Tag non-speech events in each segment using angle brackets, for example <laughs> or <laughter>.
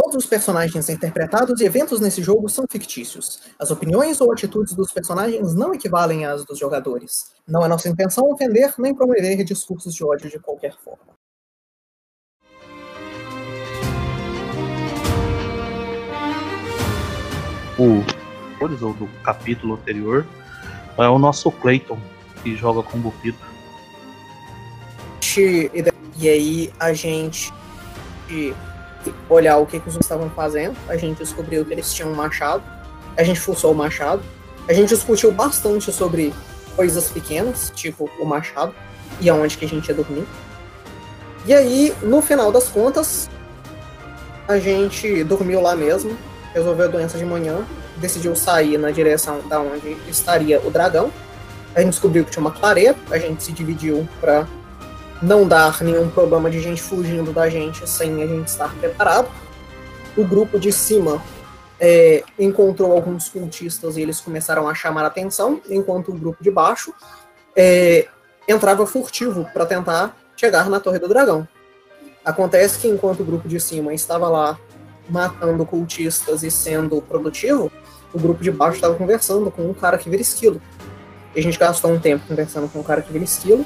Todos os personagens interpretados e eventos nesse jogo são fictícios. As opiniões ou atitudes dos personagens não equivalem às dos jogadores. Não é nossa intenção ofender nem promover discursos de ódio de qualquer forma. O ou do capítulo anterior é o nosso Clayton, que joga com o Bupito. E aí a gente olhar o que, que os estavam fazendo, a gente descobriu que eles tinham um machado, a gente forçou o machado, a gente discutiu bastante sobre coisas pequenas, tipo o machado, e aonde que a gente ia dormir. E aí, no final das contas, a gente dormiu lá mesmo, resolveu a doença de manhã, decidiu sair na direção da onde estaria o dragão. A gente descobriu que tinha uma clareira, a gente se dividiu para não dar nenhum problema de gente fugindo da gente sem a gente estar preparado. O grupo de cima é, encontrou alguns cultistas e eles começaram a chamar atenção, enquanto o grupo de baixo é, entrava furtivo para tentar chegar na Torre do Dragão. Acontece que enquanto o grupo de cima estava lá matando cultistas e sendo produtivo, o grupo de baixo estava conversando com um cara que vira esquilo. E a gente gastou um tempo conversando com um cara que vira esquilo,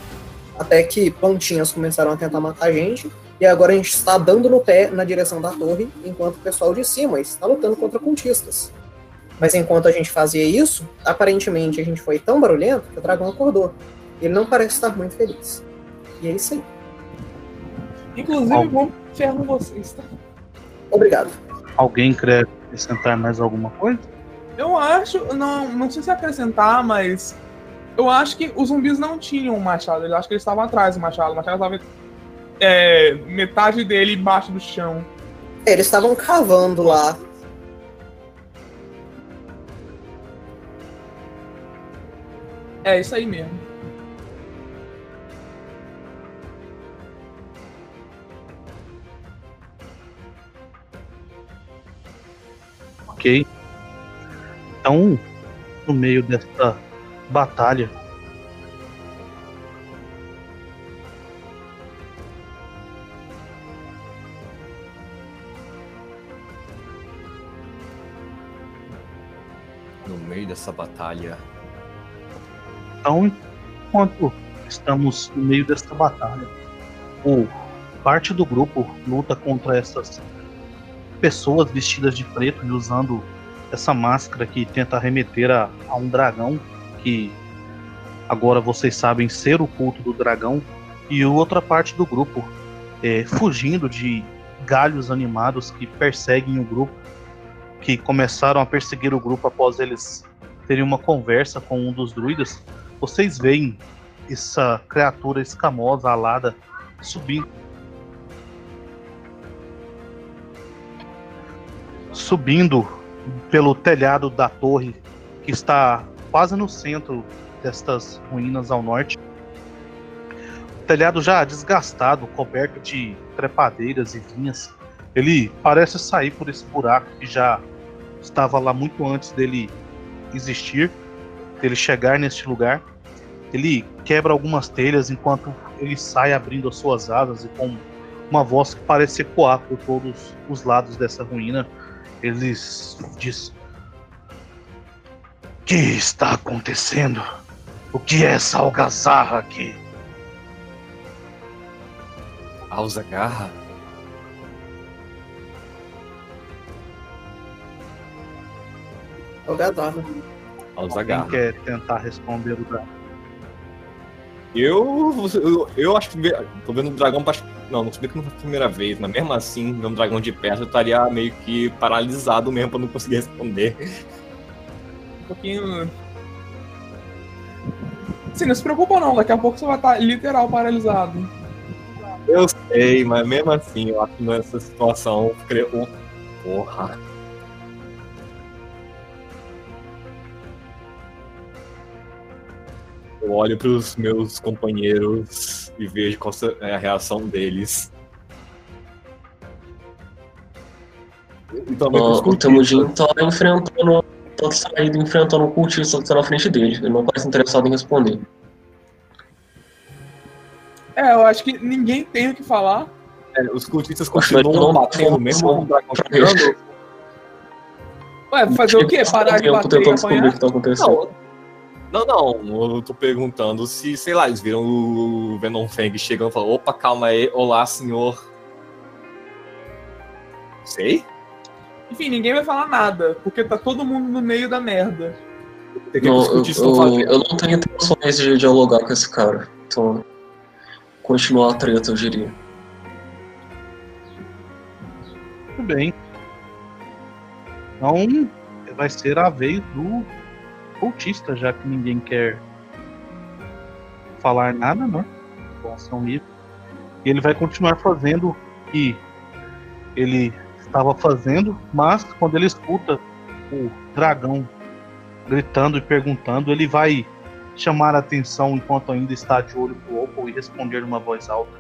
até que pontinhas começaram a tentar matar a gente, e agora a gente está dando no pé na direção da torre, enquanto o pessoal de cima está lutando contra cultistas. Mas enquanto a gente fazia isso, aparentemente a gente foi tão barulhento que o dragão acordou. Ele não parece estar muito feliz. E é isso aí. Inclusive, vou ferro vocês, tá? Obrigado. Alguém quer acrescentar mais alguma coisa? Eu acho, não, não sei se acrescentar, mas eu acho que os zumbis não tinham um machado. Eu acho que eles estavam atrás do machado. O machado estava é, metade dele embaixo do chão. Eles estavam cavando lá. É isso aí mesmo. Ok. Então, no meio dessa batalha. No meio dessa batalha. Então, enquanto estamos no meio dessa batalha, o parte do grupo luta contra essas pessoas vestidas de preto e usando essa máscara que tenta remeter a, a um dragão que agora vocês sabem ser o culto do dragão, e outra parte do grupo é, fugindo de galhos animados que perseguem o grupo, que começaram a perseguir o grupo após eles terem uma conversa com um dos druidas. Vocês veem essa criatura escamosa, alada, subindo. Subindo pelo telhado da torre que está quase no centro destas ruínas ao norte. O telhado já desgastado, coberto de trepadeiras e vinhas. Ele parece sair por esse buraco que já estava lá muito antes dele existir, dele chegar neste lugar. Ele quebra algumas telhas enquanto ele sai abrindo as suas asas e com uma voz que parece ecoar por todos os lados dessa ruína, ele diz: que está acontecendo? O que é essa algazarra aqui? Alzagarra? Algazarra. Alzagarra. Quem quer tentar responder o dragão? Eu, eu, eu acho que tô vendo o dragão. Não, não sabia que não foi a primeira vez, mas mesmo assim, vendo o dragão de perto, eu estaria meio que paralisado mesmo pra não conseguir responder pouquinho. Sim, não se preocupa não, daqui a pouco você vai estar literal paralisado. Eu sei, mas mesmo assim, eu acho que nessa situação. Oh, porra. Eu olho para os meus companheiros e vejo qual é a reação deles. Então, o Temujin tá enfrentando todo saído enfrentando um cultista que está na frente dele. Ele não parece interessado em responder. É, eu acho que ninguém tem o que falar. É, os cultistas continuam batendo mesmo com o dragão? Ué, fazer o quê? Parar de bater e apanhar? o que tá acontecendo. Não, não, não, eu tô perguntando se, sei lá, eles viram o Venom Fang chegando e falaram, opa, calma aí, olá, senhor. Sei. Enfim, ninguém vai falar nada, porque tá todo mundo no meio da merda. Tem que Não, eu, eu, eu não tenho intenções de dialogar com esse cara. Então, continuar a treta, eu diria. Muito bem. Então, vai ser a vez do cultista, já que ninguém quer falar nada, né? Com ação livre. E ele vai continuar fazendo o que ele estava fazendo, mas quando ele escuta o dragão gritando e perguntando, ele vai chamar a atenção enquanto ainda está de olho pro Opal e responder numa voz alta.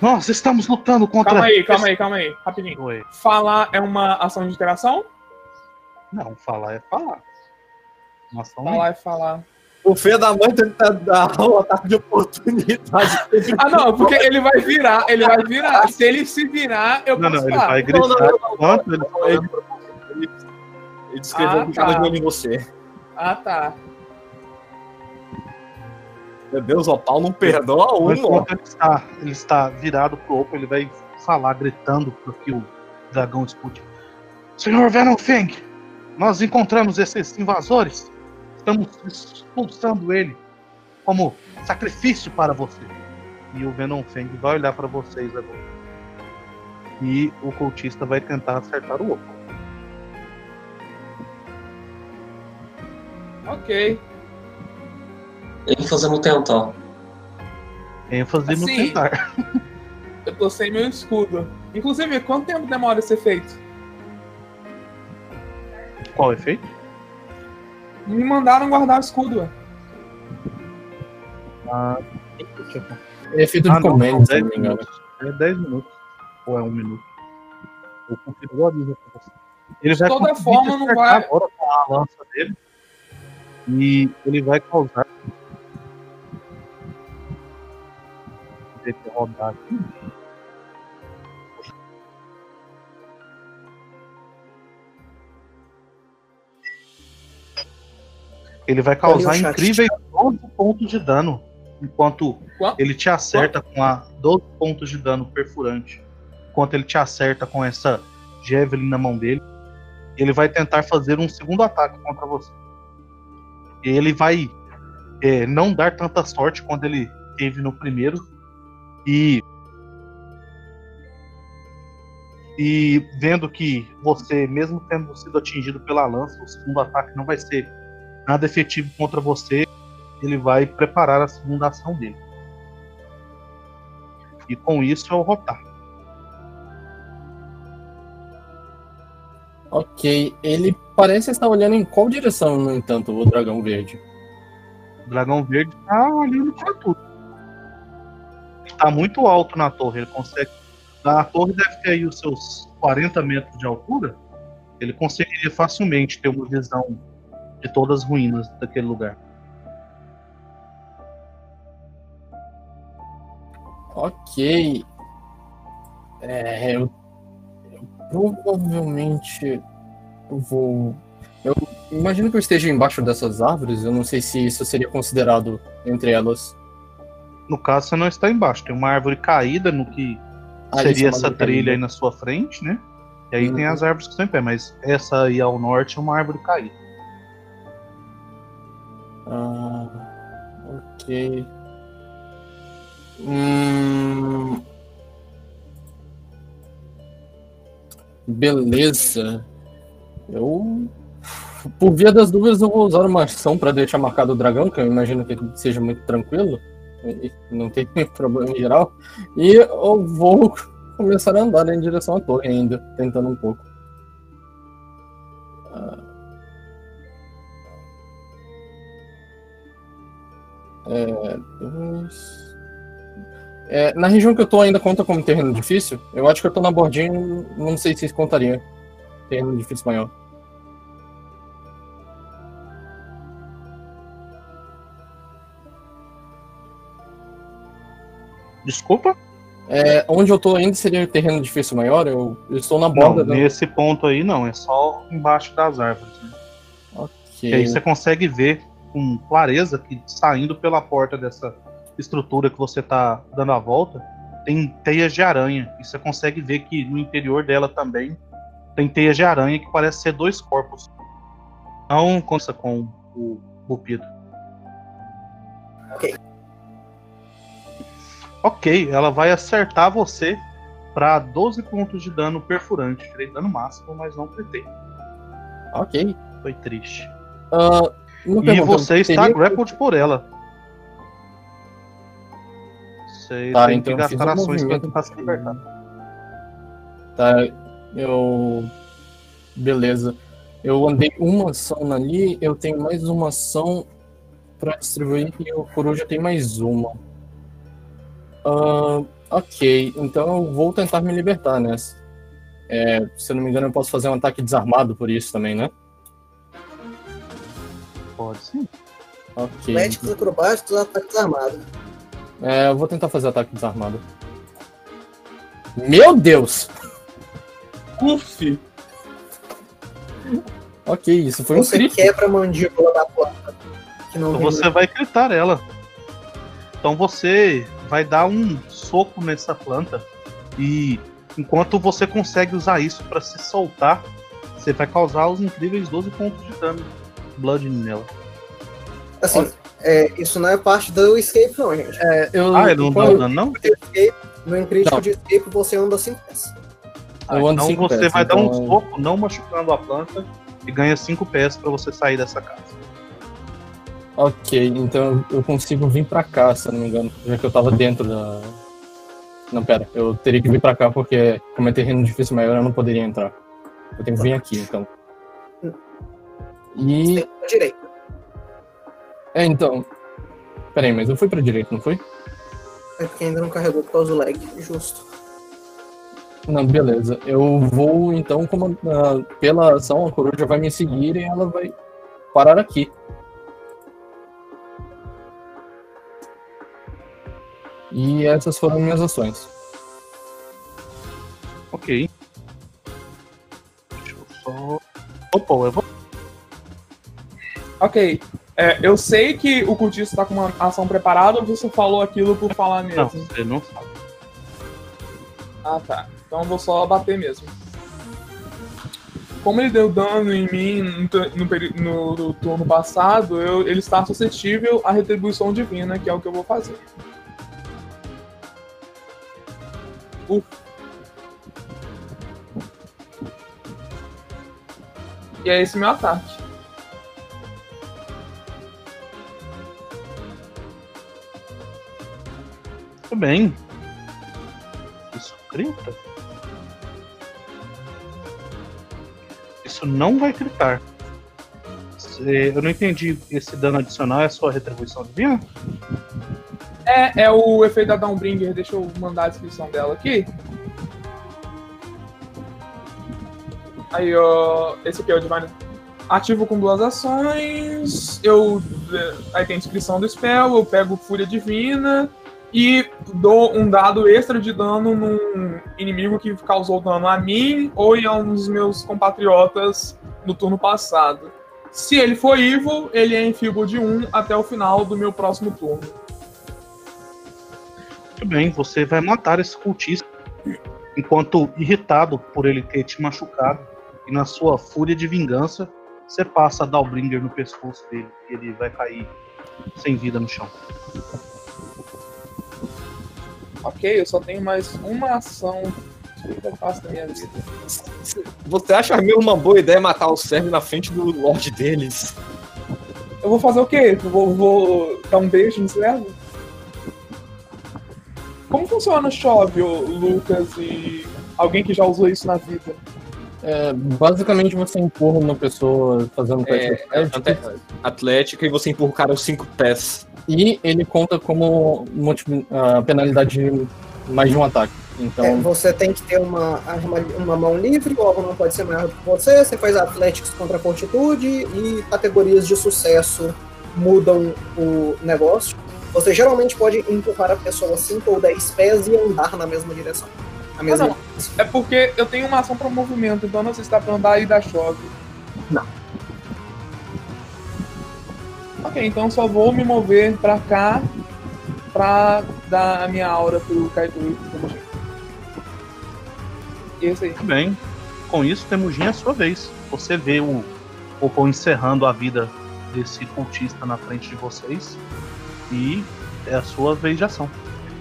Nós estamos lutando contra. Calma aí, calma aí, calma aí, rapidinho. Oi. Falar é uma ação de interação? Não, falar é falar. Uma ação Falar é falar. O Fê da mãe tenta dar um ataque de oportunidade. Ah, não, porque ele vai virar, ele vai virar. Se ele se virar, eu Não, posso não, ele vai gritar Não, não, não, não, enquanto ele Ele, ele, ele descreveu Ah, tava tá. de olho em você. Ah, tá. Meu Deus, o pau não perdoa um, ó. Enquanto ele está, ele está virado pro Opal, ele vai falar, gritando para que o dragão escute. Senhor Venom Fang, nós encontramos esses invasores. Estamos expulsando ele como sacrifício para você. E o Venom Fang vai olhar para vocês agora. E o cultista vai tentar acertar o Opal. Ok. ênfase no tentar. ênfase no Assim. tentar. <laughs> Eu tô sem meu escudo. Inclusive, quanto tempo demora a ser feito? Qual efeito? Me mandaram guardar o escudo. ué. Ah, deixa eu ver. É feito de Ah, são se 10 não me engano. É 10 minutos. Ou é 1 minuto. O configurador avisa pra você. Ele vai toda conseguir forma, não vai- agora com a lança dele. E ele vai causar. Eu rodar aqui. Ele vai causar incríveis 12 pontos de dano. Enquanto Quanto? ele te acerta com a 12 pontos de dano perfurante. Enquanto ele te acerta com essa Javelin na mão dele, ele vai tentar fazer um segundo ataque contra você. Ele vai é, não dar tanta sorte quando ele teve no primeiro. E. E vendo que você, mesmo tendo sido atingido pela lança, o segundo ataque não vai ser nada efetivo contra você, ele vai preparar a segunda ação dele. E com isso é o rotar. Ok, ele parece estar olhando em qual direção, no entanto, o dragão verde. O dragão verde tá olhando pra tudo. Ele tá muito alto na torre. Ele consegue. A torre deve ter aí os seus 40 metros de altura. Ele conseguiria facilmente ter uma visão de todas as ruínas daquele lugar. Ok. É, eu, eu provavelmente vou. Eu imagino que eu esteja embaixo dessas árvores. Eu não sei se isso seria considerado entre elas. No caso, você não está embaixo. Tem uma árvore caída no que Ah, seria essa trilha caída. aí na sua frente, né? E aí Uhum. tem as árvores que estão em pé, mas essa aí ao norte é uma árvore caída. Ah, ok. Hum... Beleza. Eu. Por via das dúvidas, eu vou usar uma ação para deixar marcado o dragão, que eu imagino que seja muito tranquilo. Não tem <laughs> problema em geral. E eu vou começar a andar em direção à torre ainda, tentando um pouco. É, dois. É, na região que eu tô ainda conta como terreno difícil? Eu acho que eu tô na bordinha, não sei se contaria. Terreno difícil maior. Desculpa? É, onde eu tô ainda seria terreno difícil maior? Eu, eu estou na borda. Não, nesse ponto aí não, é só embaixo das árvores. Né? Ok. E aí você consegue ver com clareza que saindo pela porta dessa estrutura que você tá dando a volta, tem teias de aranha. E você consegue ver que no interior dela também tem teias de aranha que parece ser dois corpos. Não consta com o Rupido. Ok. Ok, ela vai acertar você para 12 pontos de dano perfurante. Tirei dano máximo, mas não pretei. Ok. Foi triste. Ah, uma E pergunta, você está teria- grappled por ela. Você Tá, tem então que gastar um ações para tentar se libertar. Tá, eu. Beleza. Eu andei uma ação ali, eu tenho mais uma ação pra distribuir e o coruja tem mais uma. Ah, ok, então eu vou tentar me libertar nessa. É, se eu não me engano, eu posso fazer um ataque desarmado por isso também, né? Pode sim. Ok. Atléticos acrobáticos, ataques armados. É, eu vou tentar fazer ataque desarmado. Meu Deus! Uf! Ok, isso foi um Você crítico. quebra a mandíbula da planta. Que não Então você vai gritar ela. Então você vai dar um soco nessa planta e enquanto você consegue usar isso para se soltar, você vai causar os incríveis 12 pontos de dano blood nela. Assim, é, isso não é parte do escape, não, gente. É, eu, Ah, ele não dá dano não? Escape, no crítico Não. de escape você anda 5 pés. eu ando então cinco você pés, vai dar um então- soco não machucando a planta e ganha 5 pés para você sair dessa casa. Ok, então eu consigo vir pra cá, se eu não me engano, já que eu tava dentro da. Não, pera, eu teria que vir pra cá porque, como é terreno difícil maior, eu não poderia entrar. Eu tenho que vir aqui, então. E. Pra direita. É, então. Pera aí, mas eu fui pra direita, não foi? É porque ainda não carregou por causa do lag. Justo. Não, beleza. Eu vou, então, como, ah, pela ação, a coruja vai me seguir e ela vai parar aqui. E essas foram minhas ações. Ok. Deixa eu só. Opa, eu vou. Ok. É, eu sei que o cultista tá com uma ação preparada ou você falou aquilo por falar mesmo? Não, você não sabe. Ah, tá. Então eu vou só bater mesmo. Como ele deu dano em mim no, no- no turno passado, eu- ele está suscetível à retribuição divina, que é o que eu vou fazer. Uf. E é esse meu ataque. Tudo bem. Isso grita? Isso não vai gritar. Eu não entendi. Esse dano adicional é a sua retribuição divina? É, é o efeito da Downbringer. Deixa eu mandar a descrição dela aqui. Aí, ó. Esse aqui é o Divine. Ativo com duas ações. Eu. eh, Aí tem a descrição do spell. Eu pego Fúria Divina. E dou um dado extra de dano num inimigo que causou dano a mim ou em um dos meus compatriotas no turno passado. Se ele for evil, ele é enfeeble de 1 até o final do meu próximo turno. Muito bem, você vai matar esse cultista. Enquanto irritado por ele ter te machucado, e na sua fúria de vingança, você passa a dar o bringer no pescoço dele e ele vai cair sem vida no chão. Ok, eu só tenho mais uma ação. Que eu faço da minha vida? Você acha mesmo uma boa ideia matar o servo na frente do lord deles? Eu vou fazer o quê? Eu vou, vou dar um beijo no servo? Como funciona o chove, Lucas, e alguém que já usou isso na vida? É, basicamente você empurra uma pessoa fazendo teste É, atlético, ante- Atlética e você empurra o cara os cinco pés. E ele conta como multi- a penalidade de mais de um ataque. Então, É, você tem que ter uma, arma, uma mão livre, o alvo não pode ser maior do que você, você faz Atléticos contra Fortitude e categorias de sucesso mudam o negócio. Você geralmente pode empurrar a pessoa 5 ou 10 pés e andar na mesma direção. A mesma não. É porque eu tenho uma ação para movimento, então não sei se dá pra andar e dar choque. Não. Ok, então só vou me mover pra cá pra dar a minha aura pro Kaito e pro Temujin. E é isso aí. Muito bem. Com isso, Temujin é a sua vez. Você vê o Oppo encerrando a vida desse cultista na frente de vocês. E é a sua vez de ação.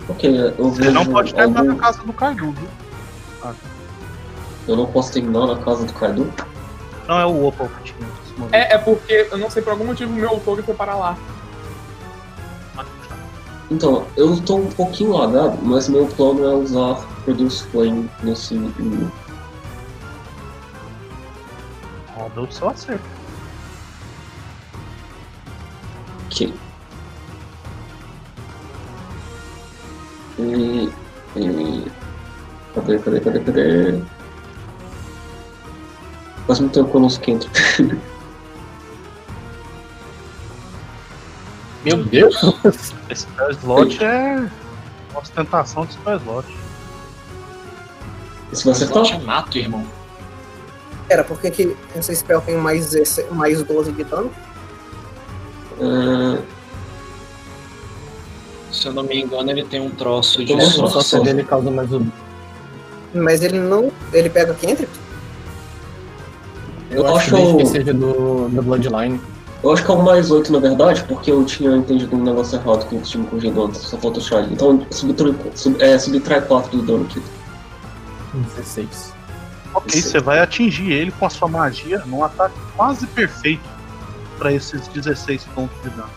Ok, eu Você vejo não pode terminar algum- na casa do Cardu, viu? Eu não posso terminar na casa do Cardu? Não é o Opal que tinha movimento. É, é porque, eu não sei, por algum motivo meu token foi para lá. Então, eu tô um pouquinho lagado, mas meu plano é usar Produce Flame nesse inimigo. Roda o seu acerto. Ok. E, e... Cadê, cadê, cadê, cadê? Quase não tenho conosco quente. Meu Deus! Esse spell slot é ostentação de spell slot. Esse acertar? Slot é mato, irmão. Era porque que essa spell tem mais, 16 mais 12 de dano. Ah, Se eu não me engano, ele tem um troço de O só dele causa mais um. Mas ele não. Ele pega Cantrip? eu, Eu acho acho que seja do, do Bloodline. Eu acho que é o mais 8 na verdade, porque eu tinha entendido um negócio errado com o time corrigido antes, só falta o Charlie. Então subtrai, sub, é, subtrai 4 do dano aqui. 16. Ok, você vai atingir ele com a sua magia num ataque quase perfeito para esses 16 pontos de dano.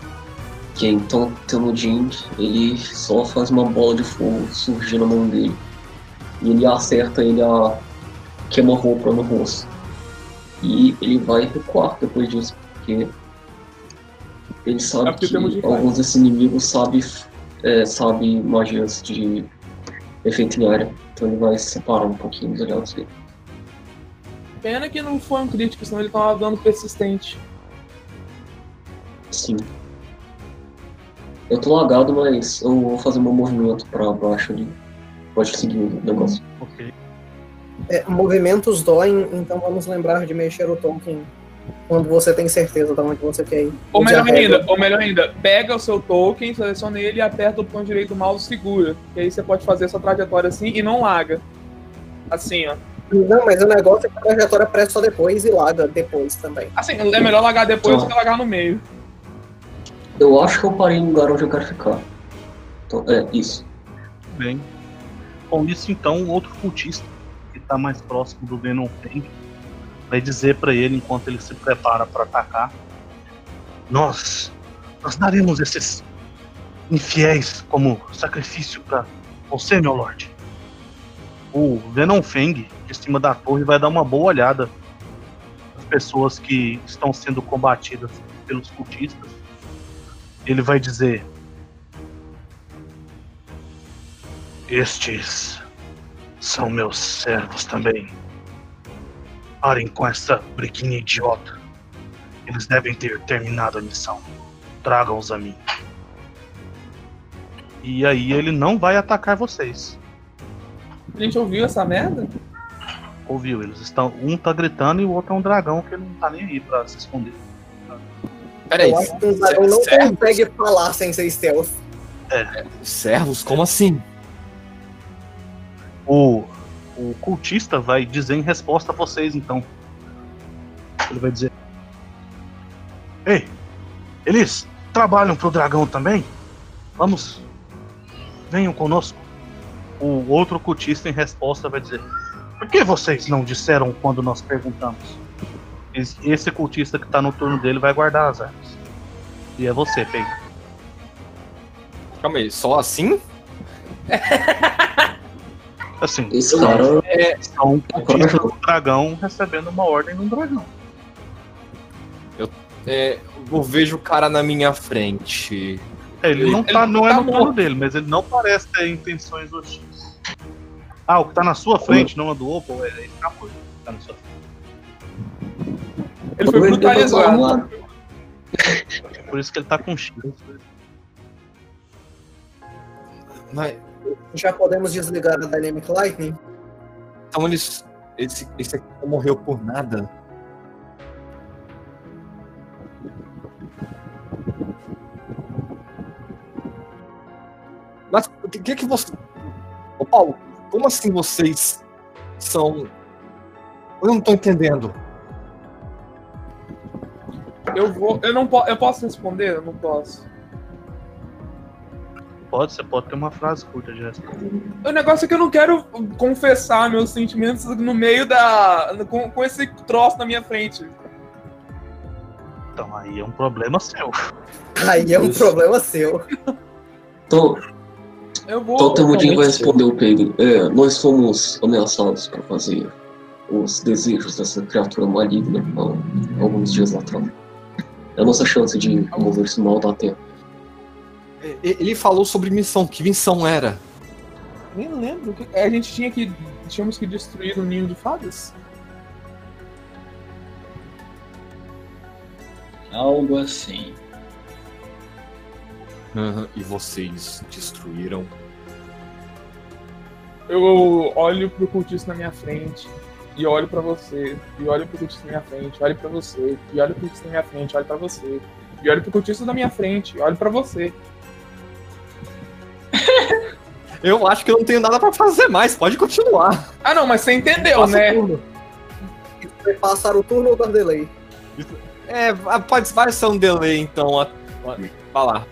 Ok, então Temujin, ele só faz uma bola de fogo surgir na mão dele. E ele acerta ele a queima-roupa no rosto. E ele vai recuar depois disso, porque ele sabe É que alguns desses inimigos sabem é, sabe magias de efeito em área. Então ele vai se separar um pouquinho dos aliados dele. Pena que não foi um crítico, senão ele tava dando persistente. Sim. Eu tô lagado, mas eu vou fazer meu movimento pra baixo ali. Pode seguir o negócio. Ok. É, movimentos doem, então vamos lembrar de mexer o token quando você tem certeza de onde você quer ir. Ou melhor ainda, ou melhor ainda, pega o seu token, seleciona ele e aperta o botão direito do mouse e segura. Que aí você pode fazer essa trajetória assim e não laga. Assim, ó. Não, mas o negócio é que a trajetória presta só depois e laga depois também. Assim, é melhor lagar depois do que lagar no meio. Eu acho que eu parei no lugar onde eu quero ficar. Então, é, isso. Bem. Com isso, então, o outro cultista, que está mais próximo do Venom Fang, vai dizer para ele, enquanto ele se prepara para atacar: Nós, nós daremos esses infiéis como sacrifício para você, meu lord. O Venom Fang, de cima da torre, vai dar uma boa olhada nas pessoas que estão sendo combatidas pelos cultistas. Ele vai dizer: Estes são meus servos também. Parem com essa briguinha idiota. Eles devem ter terminado a missão. Tragam-os a mim. E aí ele não vai atacar vocês. A gente ouviu essa merda? Ouviu? Eles estão. Um tá gritando e o outro é um dragão que ele não tá nem aí pra se esconder. Peraí, Eu acho que um dragão não servos? consegue falar sem ser stealth. servos? Como assim? O, o cultista vai dizer em resposta a vocês, então. Ele vai dizer: Ei, eles trabalham pro dragão também? Vamos, venham conosco. O outro cultista em resposta vai dizer: Por que vocês não disseram quando nós perguntamos? Esse, cultista que tá no turno dele vai guardar as armas. E é você, Pei. Calma aí, só assim? <laughs> Assim, Esse cara são cultistas do dragão recebendo uma ordem de um dragão. É, eu vejo o cara na minha frente. É, Ele não, Ele tá, não é tá no turno morto. dele, mas ele não parece ter intenções hostis. Ah, o que tá na sua frente, não é do Opal, é ele tá morto. Tá na sua frente. Ele foi Ele brutalizado. Por isso que ele tá com X. Mas, Já podemos desligar a Dynamic Lightning? então eles. Esse, esse aqui não morreu por nada. Mas o que, que que você. Ô Paulo, como assim vocês são. Eu não tô entendendo. Eu vou. Eu não posso. Eu posso responder? Eu não posso. Pode, você pode ter uma frase curta de resposta. O negócio é que eu não quero confessar meus sentimentos no meio da. com, com esse troço na minha frente. Então aí é um problema seu. Aí é um Isso. problema seu. Então, Eu vou. então o Temudinho vai responder o Pedro. É, nós fomos ameaçados para fazer os desejos dessa criatura maligna há alguns dias atrás. É a nossa chance de remover esse mal da Terra. E- Ele falou sobre missão. Que missão era? Nem lembro. que- A gente tinha que. Tínhamos que destruir o ninho de fadas? Algo assim. Aham, E vocês destruíram. Eu olho pro cultista na minha frente. E olho pra você. E olho pro cultista na minha frente. Olho pra você. E olho pro cultista na minha frente. Olho pra você. E olho pro cultista na minha frente. E olho pra você. <laughs> Eu acho que eu não tenho nada pra fazer mais. Pode continuar. Ah, não, mas você entendeu, Passa o né? turno. Vai passar o turno ou dar delay? É, pode, vai ser um delay, então. Vai lá.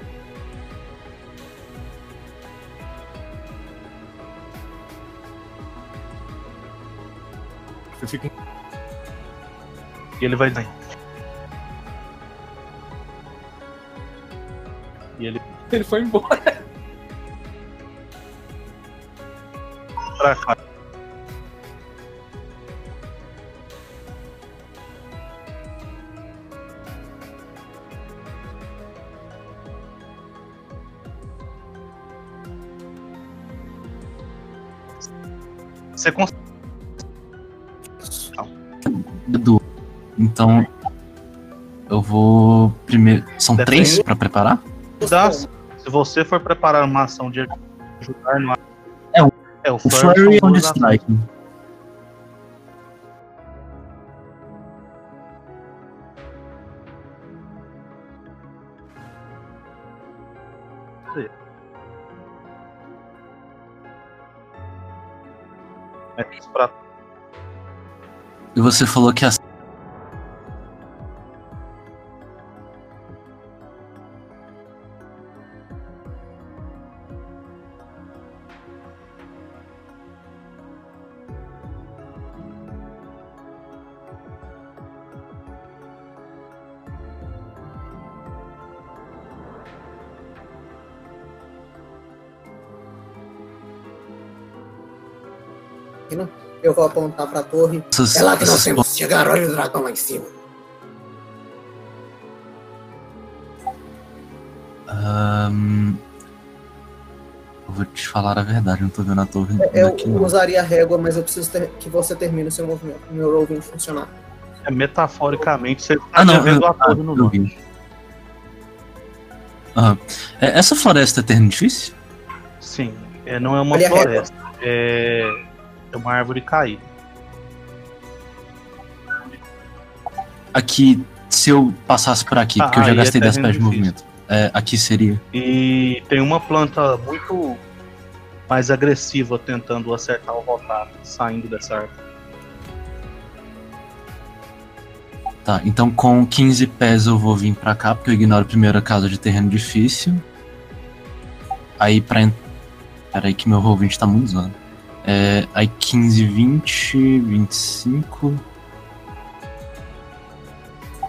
Eu fico E ele vai. E ele Ele foi embora. Pra cá. Você consegue. Então. Eu vou. Primeiro. São Defende. três pra preparar? Se você for preparar uma ação de ajudar no. O- Flurry é on ações. strike. É, pra E você falou que as. Apontar pra torre. essas- É lá que nós temos que chegar, olha o dragão lá em cima. Ahn, eu vou te falar a verdade, não tô vendo a torre Eu daqui não. usaria a régua, mas eu preciso ter- que você termine o seu movimento. o Meu roll 20 funcionar. É, metaforicamente, você tá Ah, não, vendo eu- a torre ah, no eu vi. Aham. É, Essa floresta é terreno difícil? Sim, é, não é uma Olha a floresta, é, é uma árvore caída. Aqui, se eu passasse por aqui, Ah, porque eu já aí é gastei 10 terreno pés de movimento. É, aqui seria. E tem uma planta muito mais agressiva tentando acertar o Rotar, saindo dessa árvore. Tá, então com 15 pés eu vou vir pra cá, porque eu ignoro primeiro a casa de terreno difícil. Aí pra. en- Pera aí que meu roll 20 tá muito zoado. É, aí 15, 20, 25.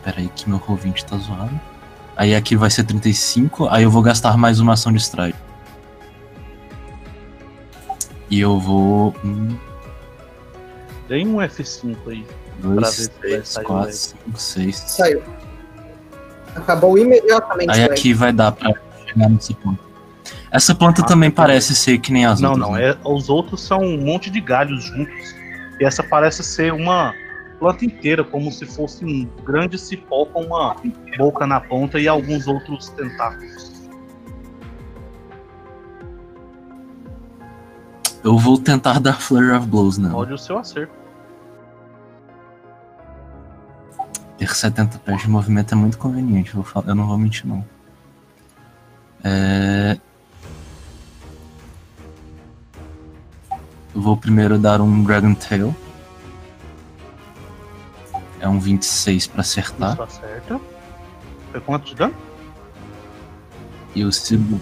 Pera aí que meu 20 tá zoado. Aí aqui vai ser 35, aí eu vou gastar mais uma ação de strike. E eu vou. Um, Tem um F5 aí. Pra ver dois, se vai três, sair quatro, daí. cinco, seis. Saiu. Acabou imediatamente. Aí velho. aqui vai dar pra chegar nessa planta. Essa planta Ah, também tá. parece ser que nem as Não, outras. não, né? é, os outros são um monte de galhos juntos. E essa parece ser uma planta inteira, como se fosse um grande cipó com uma boca na ponta e alguns outros tentáculos. Eu vou tentar dar Flurry of Blows, não. Pode o seu acerto. Ter 70 pés de movimento é muito conveniente, eu, vou falar- eu não vou mentir não. É... Eu vou primeiro dar um Dragon Tail. É um 26 pra acertar. Isso acerta. Foi quanto de dano? E o segundo.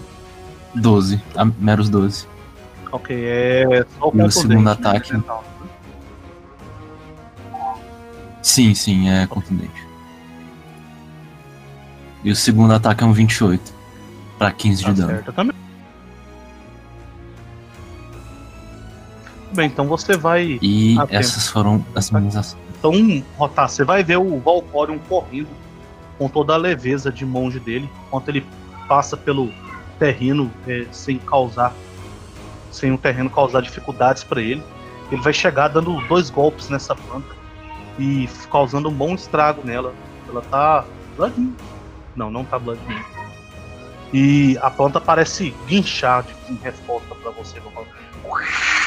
12. A meros 12. Ok, é só o E o segundo né? ataque? Então, Sim, sim, é contundente. E o segundo ataque é um 28. Pra 15 de dano. Acerta também. Bem, então você vai. E tempo. essas foram as minhas ações. Então, Rotar, você vai ver o Valcorion correndo com toda a leveza de monge dele, enquanto ele passa pelo terreno é, sem causar. Sem o terreno causar dificuldades para ele. Ele vai chegar dando dois golpes nessa planta e causando um bom estrago nela. Ela tá. Blood Não, não tá Blood E a planta parece guinchar de- em resposta para você. Valcorion.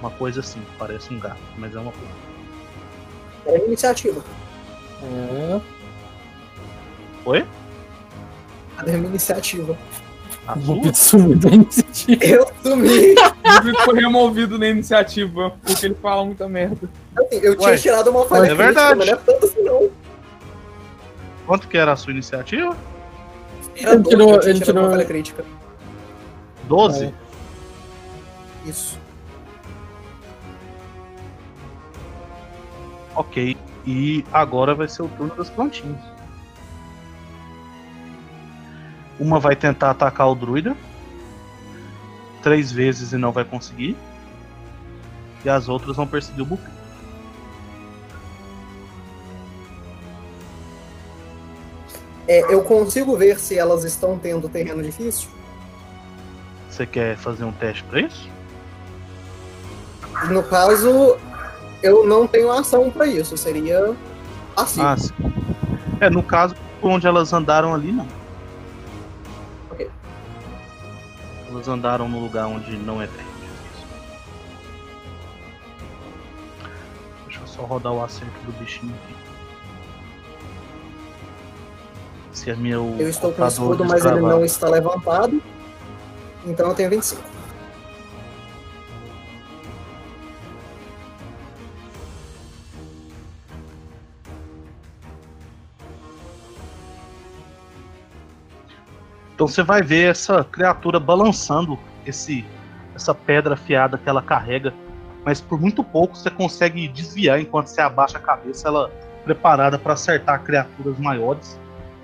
Uma coisa assim, parece um gato, mas é uma coisa. É iniciativa. É, Oi? Cadê a minha iniciativa? A o? Bupito sumiu da iniciativa. Eu sumi. Ele foi removido na iniciativa, porque ele fala muita merda. Assim, eu tinha Ué, tirado uma falha é crítica, verdade. mas não é tanto assim não. Quanto que era a sua iniciativa? Era Ele 12, tirou- tinha ele tirado uma tirou- falha crítica. 12? É. Isso. Ok. E agora vai ser o turno das plantinhas. Uma vai tentar atacar o druida. Três vezes e não vai conseguir. E as outras vão perseguir o Bupito. É, eu consigo ver se elas estão tendo terreno difícil. Você quer fazer um teste pra isso? No caso, eu não tenho ação pra isso. Seria assim. Ah, sim. É, no caso, por onde elas andaram ali, não. Ok. Elas andaram no lugar onde não é difícil. Deixa eu só rodar o acerto do bichinho aqui. Se é meu. eu estou com computador escudo, mas ele não está levantado. Então eu tenho 25. Então você vai ver essa criatura balançando esse, essa pedra afiada que ela carrega, mas por muito pouco você consegue desviar enquanto você abaixa a cabeça, ela preparada para acertar criaturas maiores.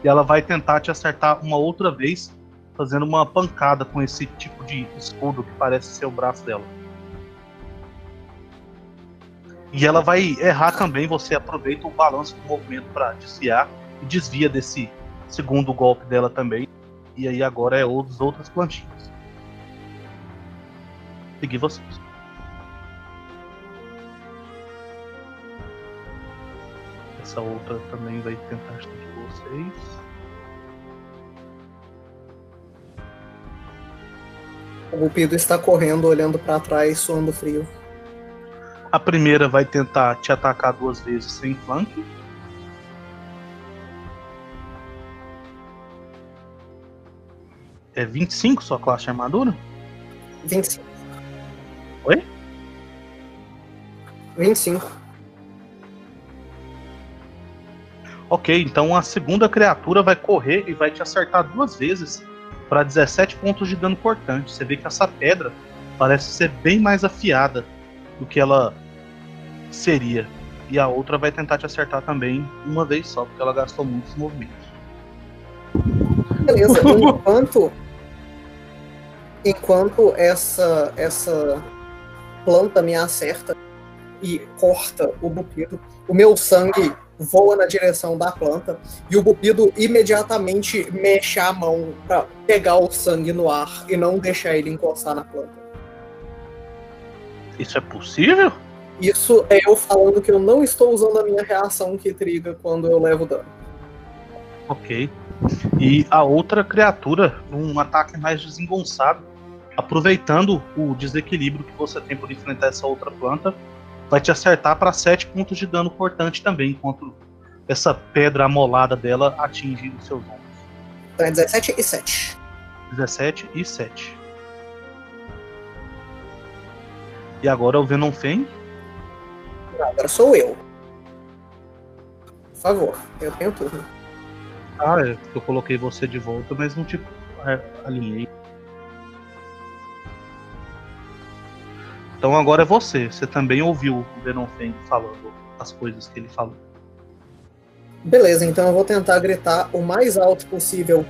E ela vai tentar te acertar uma outra vez, fazendo uma pancada com esse tipo de escudo que parece ser o braço dela. E ela vai errar também, você aproveita o balanço do movimento para desviar e desvia desse segundo golpe dela também. E aí agora é os outras plantinhas. Seguir vocês. Essa outra também vai tentar atingir vocês. O Bupido está correndo, olhando pra trás, suando frio. A primeira vai tentar te atacar duas vezes sem flank. É 25 sua classe de armadura? 25. Oi? 25. Ok, então a segunda criatura vai correr e vai te acertar duas vezes para 17 pontos de dano cortante. Você vê que essa pedra parece ser bem mais afiada do que ela seria. E a outra vai tentar te acertar também uma vez só, porque ela gastou muitos movimentos. Beleza, <laughs> enquanto. Enquanto essa, essa planta me acerta e corta o bupido, o meu sangue voa na direção da planta e o bupido imediatamente mexe a mão pra pegar o sangue no ar e não deixar ele encostar na planta. Isso é possível? Isso é eu falando que eu não estou usando a minha reação que triga quando eu levo dano. Ok. E a outra criatura, num ataque mais desengonçado, aproveitando o desequilíbrio que você tem por enfrentar essa outra planta, vai te acertar para 7 pontos de dano cortante também, enquanto essa pedra amolada dela atinge os seus ombros. Então é 17 e 7. 17 e 7. E agora o Venom Fang. Agora sou eu. Por favor, eu tenho turno. Ah, é, eu coloquei você de volta, mas não te é, alinhei. Então agora é você. Você também ouviu o Venom Fang falando as coisas que ele falou. Beleza, então eu vou tentar gritar o mais alto possível.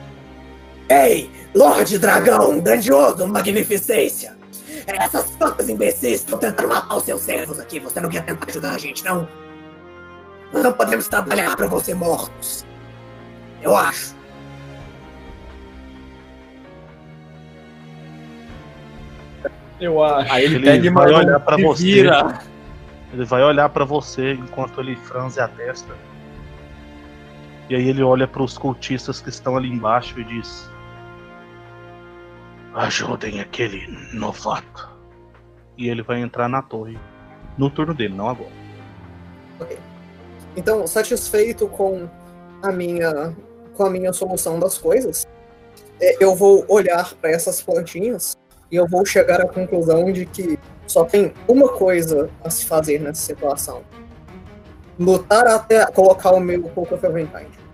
Ei, Lorde Dragão, grandioso, magnificência! Essas plantas imbecis estão tentando matar os seus servos aqui. Você não quer tentar ajudar a gente, não? Nós não podemos trabalhar para você mortos. Eu acho. Eu acho. Aí ele, Ele pega e vai olhar se você. vira. Ele vai olhar pra você enquanto ele franze a testa. E aí ele olha para os cultistas que estão ali embaixo e diz: Ajudem aquele novato. E ele vai entrar na torre no turno dele, não agora. Então, satisfeito com a minha com a minha solução das coisas, é, eu vou olhar para essas plantinhas e eu vou chegar à conclusão de que só tem uma coisa a se fazer nessa situação: lutar até colocar o meu Poker Ferventine.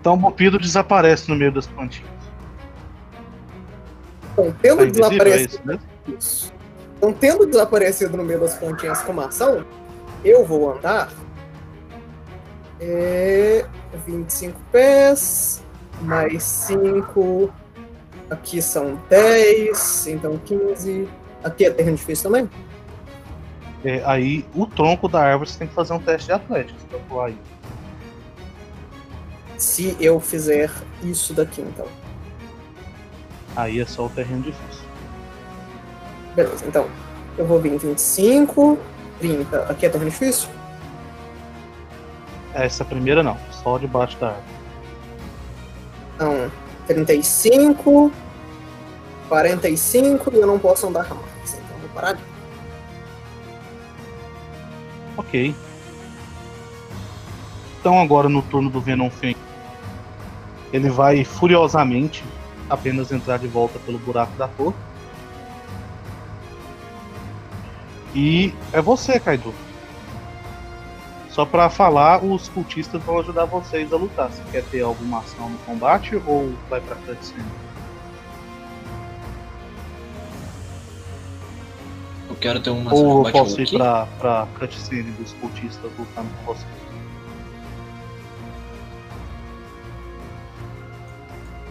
Então o Bupido desaparece no meio das plantinhas. Então, Tá tendo invisível, é desaparecido isso, né? Isso. Então, tendo desaparecido no meio das pontinhas como ação, eu vou andar. É, 25 pés, mais 5. Aqui são 10, então 15. Aqui é terreno difícil também? É, aí o tronco da árvore você tem que fazer um teste de atlético pra pular aí. Se eu fizer isso daqui, então. Aí é só o terreno difícil. Beleza, então. Eu vou vir em 25, 30. Aqui é terreno difícil? Essa primeira não, só debaixo da árvore. Então, 35, 45 e eu não posso andar mais. Então, vou parar. Ok. Então agora no turno do Venom Fang, ele vai furiosamente apenas entrar de volta pelo buraco da torre. E é você, Kaido. Só pra falar, os cultistas vão ajudar vocês a lutar. Você quer ter alguma ação no combate ou vai pra cutscene? Eu quero ter uma ação Ou eu combate posso ir pra cutscene dos cultistas lutando com vocês?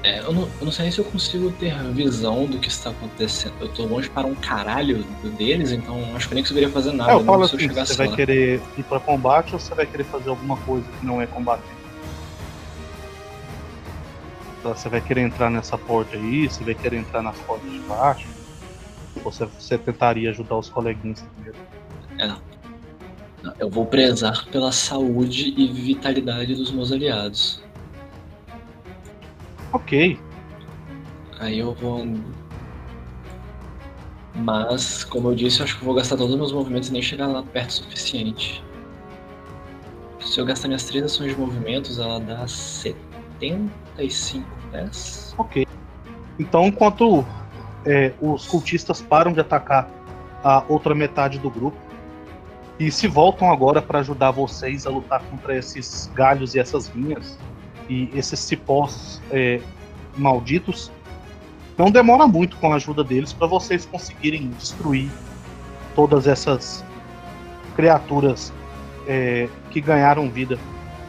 É, eu, não, eu não sei nem se eu consigo ter visão do que está acontecendo. Eu tô longe para um caralho deles, então acho que eu nem conseguiria fazer nada. É, eu falo se eu assim, chegasse você vai lá. querer ir pra combate ou você vai querer fazer alguma coisa que não é combater? Então, Você vai querer entrar nessa porta aí, você vai querer entrar nas portas de baixo? Ou você, você tentaria ajudar os coleguinhas primeiro? Não, Eu vou prezar pela saúde e vitalidade dos meus aliados. Ok, Aí eu vou. Mas, como eu disse, eu acho que eu vou gastar todos os meus movimentos e nem chegar lá perto o suficiente. Se eu gastar minhas três ações de movimentos, ela dá 75 pés. ok. Então enquanto é, os cultistas param de atacar a outra metade do grupo e se voltam agora para ajudar vocês a lutar contra esses galhos e essas vinhas e esses cipós é, malditos, não demora muito com a ajuda deles para vocês conseguirem destruir todas essas criaturas é, que ganharam vida.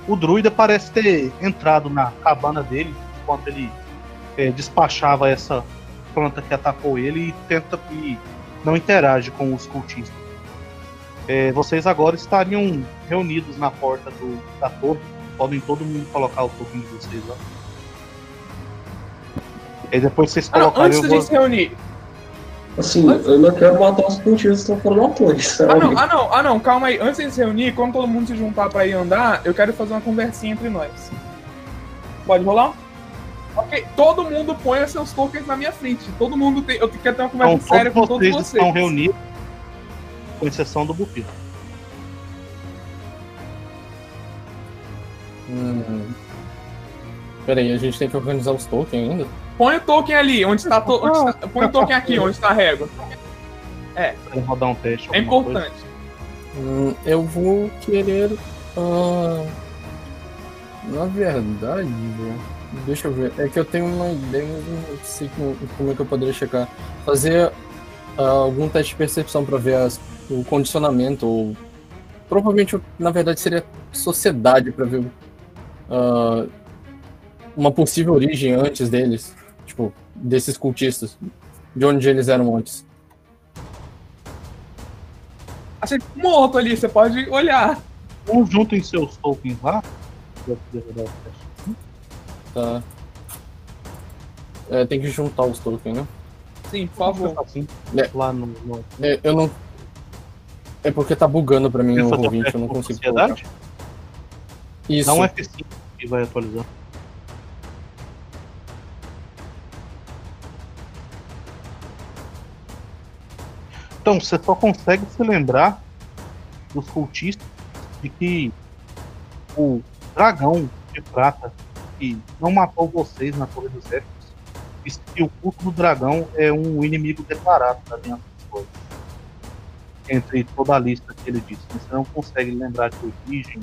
O druida parece ter entrado na cabana dele enquanto ele é, despachava essa planta que atacou ele e tenta e não interage com os cultistas. É, vocês agora estariam reunidos na porta do- da torre. Podem todo mundo colocar o token de vocês lá. E depois vocês Ah, colocarem antes eu da vou... gente se reunir. Assim, eu não quero matar os cultistas que estão da torre, Ah sabe? não, ah não, ah não, calma aí. Antes de se reunir, quando todo mundo se juntar pra ir andar, eu quero fazer uma conversinha entre nós. Pode rolar? Ok, todo mundo põe os seus tokens na minha frente. Todo mundo tem. Eu quero ter uma conversa Então, séria com todos todos vocês vocês. estão reunidos, com exceção do Bupito. Hum. Peraí, a gente tem que organizar os tokens ainda? Põe o token ali, onde está. To... onde está- Põe o token aqui, onde está a régua. Vamos rodar um teste. É importante. Hum, eu vou querer. ah, na verdade. Deixa eu ver. É que eu tenho uma ideia, mas não sei como, como é que eu poderia checar. Fazer ah, algum teste de percepção para ver as- o condicionamento. Ou, provavelmente, na verdade, seria sociedade para ver ah, uma possível origem antes deles. Tipo, desses cultistas. De onde eles eram antes. Achei morto ali, você pode olhar. Um juntem seus tokens lá. Tá. É, tem que juntar os tokens, né? Sim, por favor. Assim, É. Lá no. no... É, eu não. É porque tá bugando pra mim no o Roll20, teste eu não consigo sociedade? colocar. Isso. Dá um F5 e vai atualizando. Então, você só consegue se lembrar dos cultistas de que o dragão de prata que não matou vocês na Torre dos Éficos disse que o culto do dragão é um inimigo declarado da. Entre toda a lista que ele disse. Você não consegue lembrar de origem,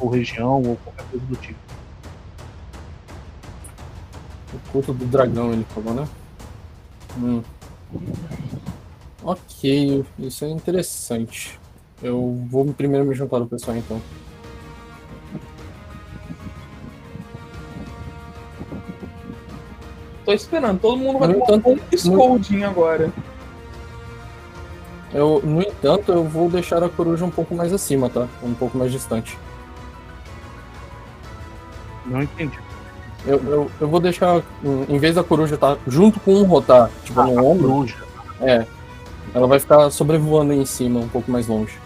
ou região, ou qualquer coisa do tipo. O culto do dragão, ele falou, né? Hum. Ok, isso é interessante. Eu vou primeiro me juntar ao pessoal então. Tô esperando, todo mundo vai No tomar entanto, um scolding agora. Eu, no entanto, eu vou deixar a coruja um pouco mais acima, tá? Um pouco mais distante. Não entendi. Eu, eu, eu vou deixar, em vez da coruja estar junto com um rotar, tipo, Ah, no ombro, Coruja. é. Ela vai ficar sobrevoando aí em cima, um pouco mais longe.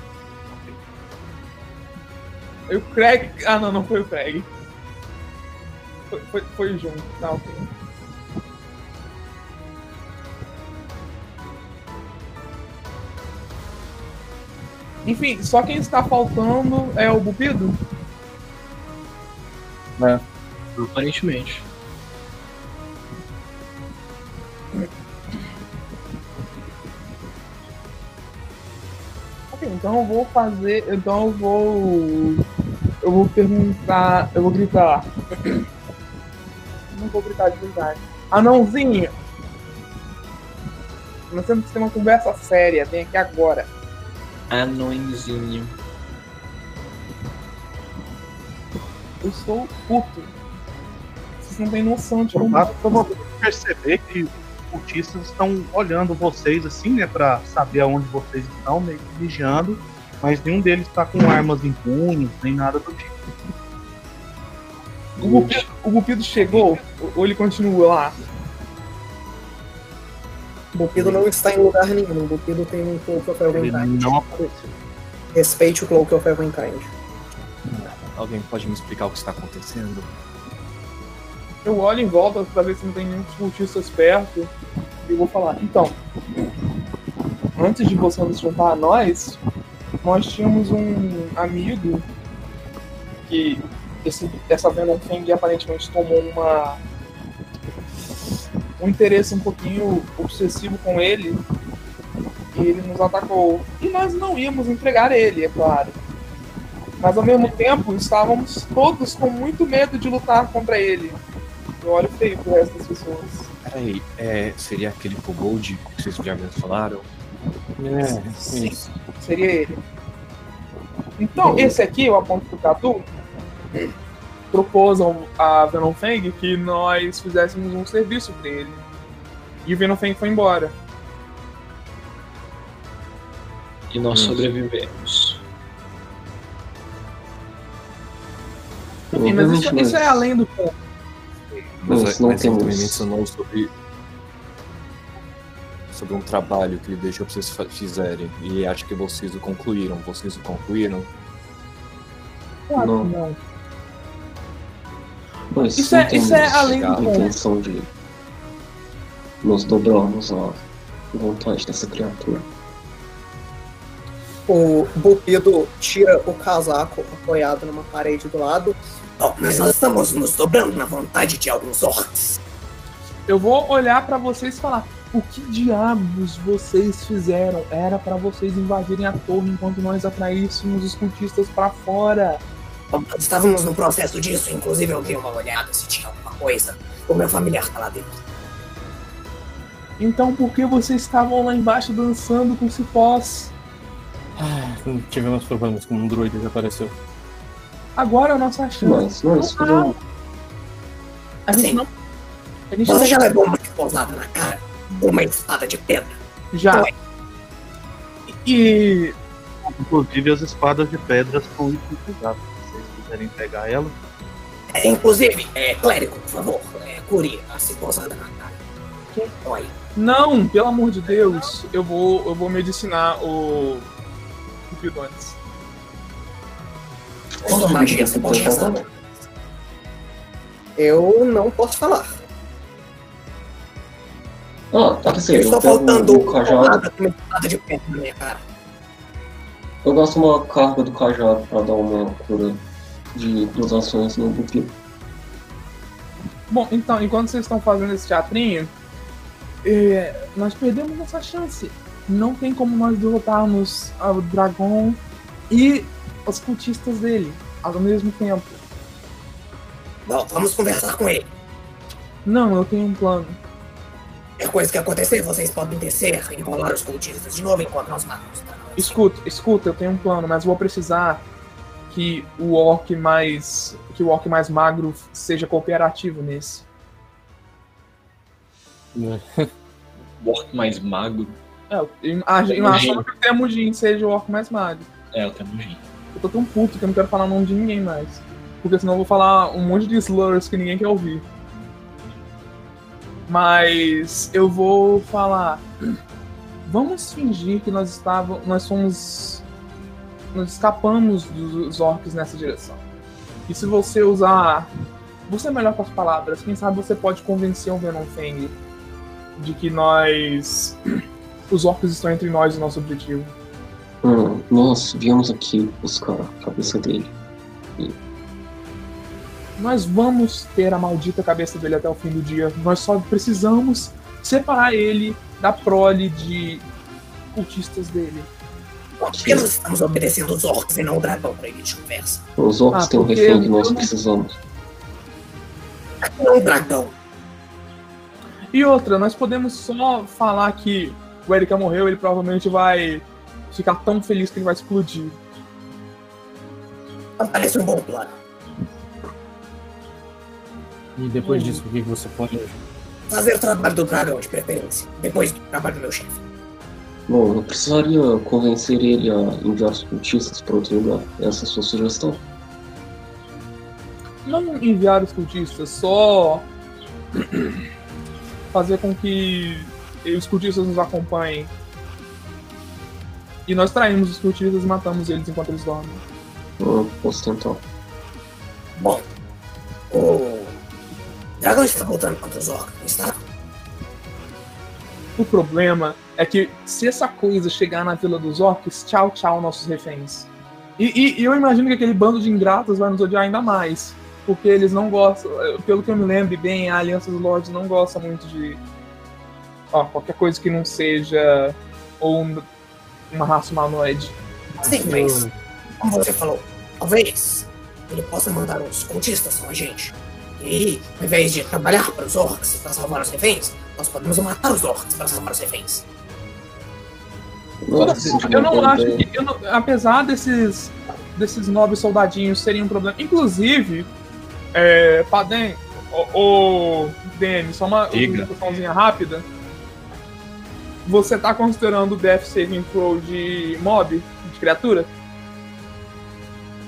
E o Craig. Ah, não, não foi o Craig. Foi, foi, foi junto. Tá, ok. Enfim, só quem está faltando é o Bupido? Aparentemente. Ok, então eu vou fazer. Então eu vou. Eu vou perguntar. Eu vou gritar. Não vou gritar de verdade. Anãozinho! Nós temos que ter uma conversa séria, vem aqui agora. Anõezinho. Eu sou puto. Vocês não têm noção de como. Dá pra você perceber que os cultistas estão olhando vocês assim, né? Pra saber aonde vocês estão, meio que vigiando. Mas nenhum deles tá com armas em punhos, nem nada do tipo. O Bupido, o chegou ou ele continua lá? O Bupido não está em lugar nenhum. O Bupido tem um Cloak of Ele Elvenkind. não apareceu. Respeite o Cloak of Elvenkind. Alguém pode me explicar o que está acontecendo? Eu olho em volta pra ver se não tem nenhum cultistas perto. E vou falar, então. Antes de você nos juntar a nós, nós tínhamos um amigo que esse, essa Venom Fang aparentemente tomou uma um interesse um pouquinho obsessivo com ele e ele nos atacou. E nós não íamos entregar ele, é claro. Mas ao mesmo tempo estávamos todos com muito medo de lutar contra ele. Eu olho feio pro resto das pessoas. Peraí, é, seria aquele Kobold que vocês já me falaram? É, Sim. isso. Seria ele. Então, esse aqui, eu aponto pro Catu, propôs a Venom Fang que nós fizéssemos um serviço pra ele. E o Venom Fang foi embora. E nós Hum. sobrevivemos. Mas isso, isso é além do ponto. Nós Mas, não mas ele temos- também mencionou sobre sobre um trabalho que ele deixou pra vocês fizerem. E acho que vocês o concluíram. Vocês o concluíram? Claro Não. que não. Mas Isso é- isso é além do a ponto. intenção de nos dobrarmos à vontade dessa criatura. O Bupido tira o casaco apoiado numa parede do lado. Bom, mas nós estamos nos dobrando na vontade de alguns orcs. Eu vou olhar pra vocês e falar: o que diabos vocês fizeram? Era pra vocês invadirem a torre enquanto nós atraíssemos os cultistas pra fora. Bom, nós estávamos no processo disso, inclusive eu dei uma olhada se tinha alguma coisa. O meu familiar tá lá dentro. Então por que vocês estavam lá embaixo dançando com cipós? Ah, tivemos problemas com um druida que apareceu. Agora é a nossa chance. Mas nós podemos. A gente Assim, não. A gente Você não já levou uma esposada na cara? Uma espada de pedra? já. Foi. E Inclusive as espadas de pedras fluidificadas. Se vocês quiserem pegar ela. É, inclusive, é, clérigo, por favor, é, cure a esposada na cara. Oi. não, pelo amor de Deus, eu vou, eu vou medicinar o Antes. Toda magia você pode gastar. Eu não posso falar. Ah, tá que eu Estou faltando o cajado. espada de pedra na minha cara. Eu gasto uma carga do cajado pra dar uma cura de duas ações no Bupi. Bom, então, enquanto vocês estão fazendo esse teatrinho, é, nós perdemos nossa chance. Não tem como nós derrotarmos o dragão e os cultistas dele ao mesmo tempo. Bom, vamos conversar com ele. Não, eu tenho um plano. É coisa que acontecer, vocês podem descer, enrolar os cultistas de novo enquanto nós matamos. Escuta, escuta, eu tenho um plano, mas vou precisar que o orc mais. que o orc mais magro seja cooperativo nesse. <laughs> O orc mais magro. É, eu imagino imagino que o Temujin seja o orc mais magro. É, o Temujin. Eu tô tão puto que eu não quero falar o nome de ninguém mais. Porque senão eu vou falar um monte de slurs que ninguém quer ouvir. Mas eu vou falar. Vamos fingir que nós estávamos. Nós fomos. Nós escapamos dos orcs nessa direção. E se você usar. Você é melhor com as palavras. Quem sabe você pode convencer o Venom Fang de que nós. Os orcs estão entre nós e nosso objetivo. Hum, nós viemos aqui buscar a cabeça dele. Nós vamos ter a maldita cabeça dele até o fim do dia. Nós só precisamos separar ele da prole de cultistas dele. Por que nós estamos obedecendo os orcs e não o dragão para ele de conversa? Os orcs Ah, têm um porque refém que nós precisamos. Não o dragão. E outra, nós podemos só falar que o Erika morreu, ele provavelmente vai ficar tão feliz que ele vai explodir. Parece um bom plano. E depois disso, o que que você pode. Fazer o trabalho do dragão, de preferência. Depois do trabalho do meu chefe. Bom, eu precisaria convencer ele a enviar os cultistas para outro lugar. Essa é a sua sugestão? Não enviar os cultistas, só fazer com que os cultistas nos acompanhem. E nós traímos os cultistas e matamos eles enquanto eles dormem. Eu posso tentar. Bom, o dragão está voltando contra os orcs, não está? O problema é que se essa coisa chegar na Vila dos Orcs, tchau, tchau, nossos reféns. E, e- e eu imagino que aquele bando de ingratos vai nos odiar ainda mais. Porque eles não gostam, pelo que eu me lembro bem, a Aliança dos Lords não gosta muito de. Ó, qualquer coisa que não seja. Ou um- uma raça humanoide. Sim, mas, como você falou, talvez ele possa mandar os cultistas com a gente. E, ao invés de trabalhar para os orcs para salvar os reféns, nós podemos matar os orcs para salvar os reféns. Nossa, Eu não acho que. eu não- apesar desses, desses nobres soldadinhos serem um problema. Inclusive, é, Padem, o, o Danny, só uma discussãozinha rápida. Você tá considerando o Death Saving Throw de mob, de criatura?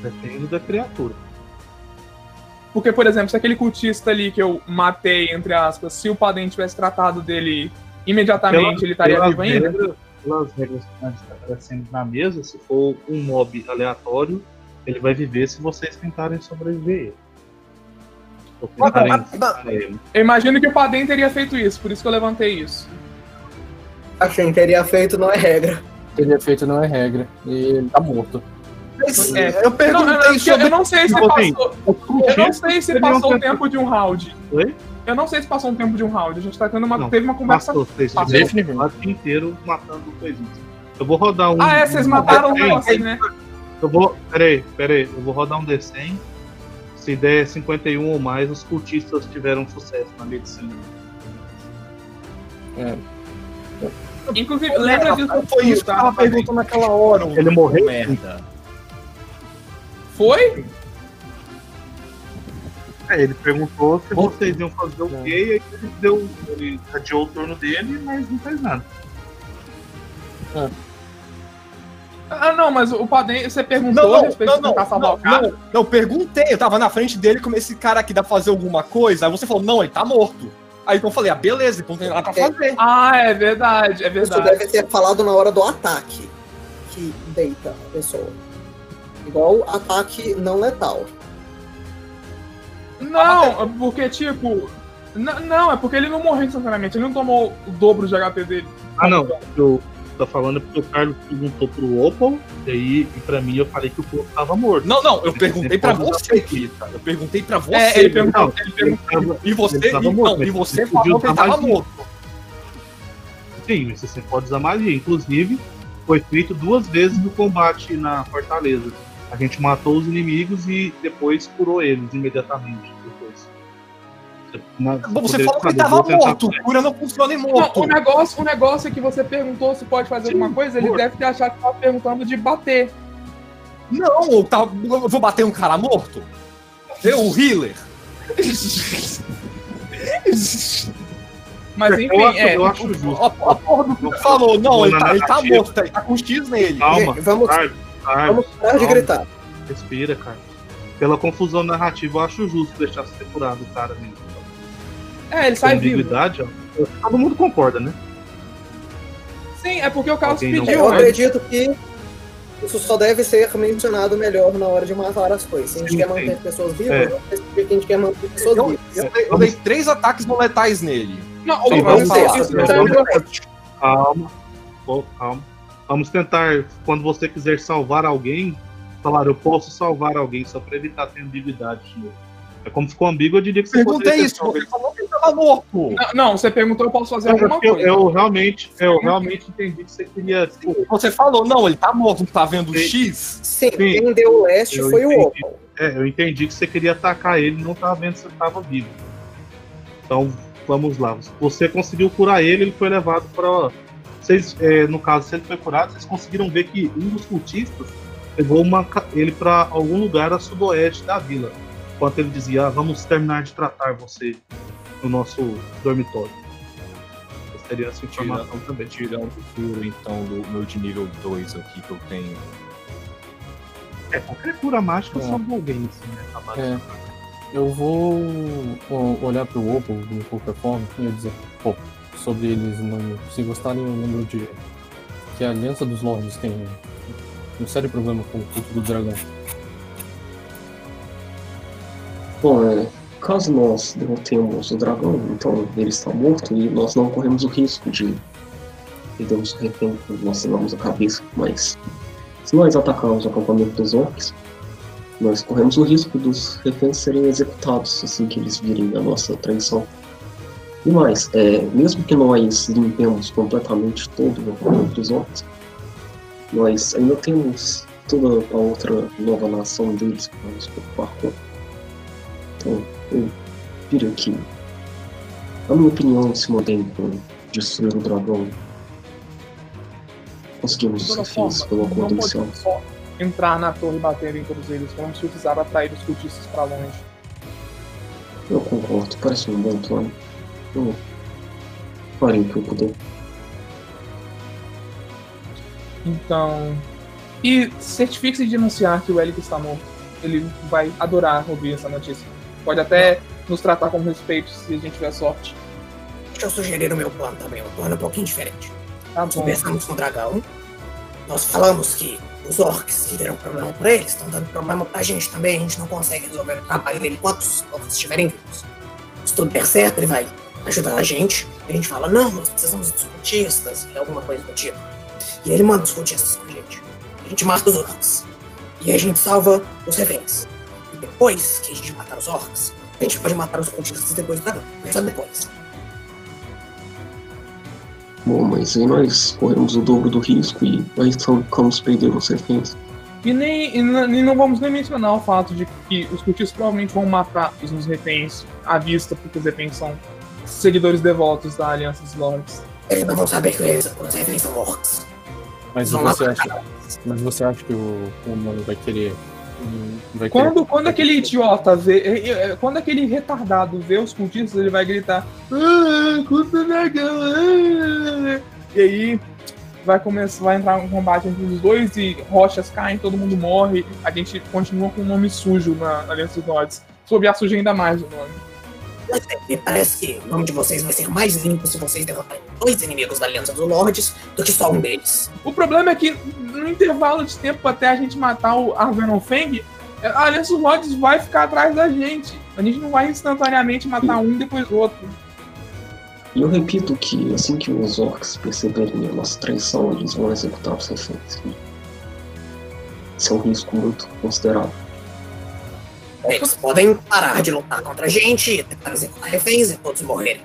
Depende da criatura. Porque, por exemplo, se aquele cultista ali que eu matei, entre aspas, se o Padem tivesse tratado dele imediatamente, ele estaria vivo ainda? Pelas regras que está aparecendo na mesa, se for um mob aleatório, ele vai viver se vocês tentarem sobreviver. Eu imagino que o Padem teria feito isso, por isso que eu levantei isso. Achei que teria feito, não é regra. Teria feito não é regra. E ele tá morto. Mas, É. eu Eu não, perguntei eu, sobre. eu não sei se Tipo assim, passou. Eu não sei se passou o tempo de um round. Oi? Eu não sei se passou um tempo de um round. A gente tá tendo uma. Não, teve uma conversa. Passou, vocês Passou. o inteiro matando coisinhas. Eu vou rodar um. Ah, é, vocês um mataram o D100. Rossi, né? Eu vou. Peraí, peraí. Eu vou rodar um D100. Se der 51 ou mais, os cultistas tiveram sucesso na medicina. Inclusive, lembra disso? Foi isso que eu tava perguntando naquela hora. Ele morreu? Merda. Foi? É, ele perguntou se vocês iam fazer o quê, e aí ele deu. Ele adiou o turno dele, mas não fez nada. Ah, não, mas o Padem, você perguntou Não, a não, respeito não, de não, tentar salvar não, o cara? não, eu perguntei, eu tava na frente dele como esse cara aqui dá pra fazer alguma coisa, aí você falou, não, ele tá morto. Aí então eu falei, ah, beleza, então tem nada pra fazer. Ah, é verdade, é Isso verdade. deve ter falado na hora do ataque. Que deita a pessoa. Igual ataque não letal. Não, porque, tipo. Não, é porque ele não morreu instantaneamente, ele não tomou o dobro de HP dele. Ah, não. Eu tô falando porque o Carlos perguntou pro Opal, e aí, e pra mim, eu falei que o povo tava morto. Não, não, eu perguntei pra Você Kita. Eu perguntei pra você. É, ele perguntou. Ele perguntou. E você, ele tava então, morto, e você falou que ele tava morto. Sim, mas você pode usar magia. Inclusive, foi feito duas vezes no combate na fortaleza. A gente matou os inimigos e depois curou eles imediatamente. Depois. Bom, Você falou que ele tava morto. Cura não funciona em Não, morto. o negócio, o negócio é que você perguntou se pode fazer Sim, alguma coisa, ele deve ter achado que tava perguntando de bater. Não, eu, tava- eu vou bater um cara morto? Eu, o healer. Mas Eu enfim, acho, é. eu acho justo. A, a porra do Peter falou, não, ele tá, ele tá morto, ele tá com X nele. Calma, vamos- Carlos, Carlos, Vamos parar de gritar. Respira, cara. Pela confusão narrativa, eu acho justo deixar ser curado o cara mesmo. É, ele sai vivo. Todo mundo concorda, né? Sim, é porque o Carlos Alguém pediu, Eu né? acredito que isso só deve ser mencionado melhor na hora de matar as coisas. Se a gente Sim, quer sim. manter pessoas vivas, É. vamos decidir que a gente quer manter pessoas Eu, vivas. eu dei, eu dei três ataques não letais nele. Não, Sim, vamos Calma. Pô, calma. Vamos tentar, quando você quiser salvar alguém, falar, eu posso salvar alguém só pra evitar ter ambiguidade. É como ficou ambíguo, eu diria que você Perguntei isso, você falou tava morto. Não, não, você perguntou, eu posso fazer Não, alguma eu, coisa. eu realmente, eu realmente entendi que você queria. tipo, Você falou, não, ele tá morto, não tá vendo o Sim. X? Sim, Sim. quem deu o leste Eu foi o entendi. Opal. É, eu entendi que você queria atacar ele e não tava vendo se ele tava vivo. Então, vamos lá. Você conseguiu curar ele, ele foi levado para. Vocês, é, no caso, se ele foi curado, vocês conseguiram ver que um dos cultistas levou uma ele para algum lugar a sudoeste da vila. Enquanto ele dizia, ah, vamos terminar de tratar você no nosso dormitório. Vocês teriam essa informação também. Tirando o futuro, então, do meu de nível 2 aqui que eu tenho. É, qualquer cura mágica É. salva alguém, assim, né? De- É. Eu vou olhar pro Opal de qualquer forma e dizer, pô, sobre eles não se gostarem, eu lembro de que a Aliança dos Lords tem um sério problema com o culto do dragão. Bom, é, caso nós derrotemos o dragão, então ele está morto e nós não corremos o risco de perdermos o refém quando nós selamos a cabeça. Mas se nós atacarmos o acampamento dos orcs, nós corremos o risco dos reféns serem executados assim que eles virem a nossa traição. E mais, é, mesmo que nós limpemos completamente todo o acampamento dos orcs, nós ainda temos toda a outra nova nação deles para nos preocupar com. Então, eu diria que, a minha opinião se mantém com destruir o dragão. Conseguimos os forma, pelo acordo inicial. entrar na torre e bater em todos eles. Vamos precisar atrair os cultistas pra longe. Eu concordo, parece um bom plano. Eu farei o que eu puder. Então. E certifique-se de anunciar que o Elic está morto. Ele vai adorar ouvir essa notícia. Pode até nos tratar com respeito se a gente tiver sorte. Deixa eu sugerir o meu plano também. Um plano um pouquinho diferente. Tá bom. Conversamos com o dragão. nós falamos que os orcs que deram problema pra eles estão dando problema pra gente também. A gente não consegue resolver o trabalho dele enquanto os orcs estiverem vivos. Se tudo der certo, ele vai ajudar a gente. A gente fala, não, nós precisamos dos cultistas, e alguma coisa do tipo. E ele manda os cultistas pra gente. A gente mata os orcs. E a gente salva os reféns. Depois que a gente matar os orcs, a gente pode matar os cultistas depois do dragão. Mas só depois. Bom, mas aí nós corremos o dobro do risco e nós vamos perder os reféns. E nem, e e não vamos nem mencionar o fato de que os cultistas provavelmente vão matar os reféns à vista, porque os reféns são seguidores devotos da Aliança dos Lords. Eles não vão saber que eles, os reféns são orcs. Mas você acha, mas você acha que o, o humano vai querer. Quando, quando aquele idiota vê. é, é, Quando aquele retardado vê os cultistas, ele vai gritar. Ah, ah." E aí vai começar, vai entrar um combate entre os dois e rochas caem, todo mundo morre. A gente continua com o nome sujo na na Aliança dos Lords. Sob a suja ainda mais o nome. Mas é, me parece que o nome de vocês vai ser mais limpo se vocês derrotarem dois inimigos da Aliança dos Lords do que só um deles. O problema é que no intervalo de tempo até a gente matar o Arvenon Feng, a Aliança dos Lords vai ficar atrás da gente. A gente não vai instantaneamente matar um e depois outro. E eu repito que assim que os orcs perceberem a nossa traição, eles vão executar os reféns. Isso é um risco muito considerável. Eles podem parar de lutar contra a gente, tentar executar reféns e todos morrerem.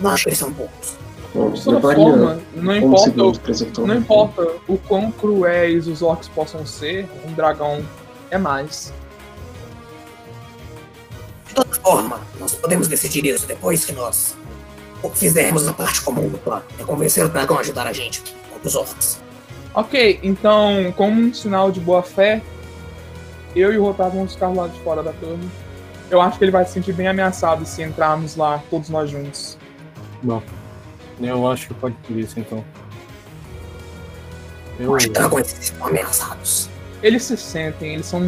Não acho que eles são poucos. Bom, De toda forma, não 11 importa, o- não refém. importa o quão cruéis os orcs possam ser, um dragão é mais. De toda forma, nós podemos decidir isso depois que nós fizermos a parte comum do plano. É convencer o dragão a ajudar a gente contra os orcs. Ok, então, como um sinal de boa fé, eu e o Rotar vamos ficar lá de fora da torre. Eu acho que ele vai se sentir bem ameaçado se entrarmos lá, todos nós juntos. Bom, eu acho que pode por isso então. Eu, Os dragões estão ameaçados. Eles se sentem, eles são.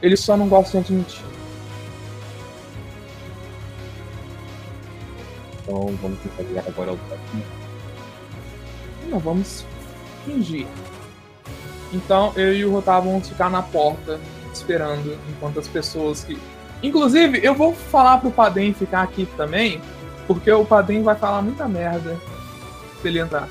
Eles só não gostam de admitir. Então vamos tentar ligar agora ao Não, vamos fingir. Então eu e o Rotar vamos ficar na porta esperando enquanto as pessoas que. Inclusive, eu vou falar pro Padem ficar aqui também, porque o Padem vai falar muita merda se ele entrar.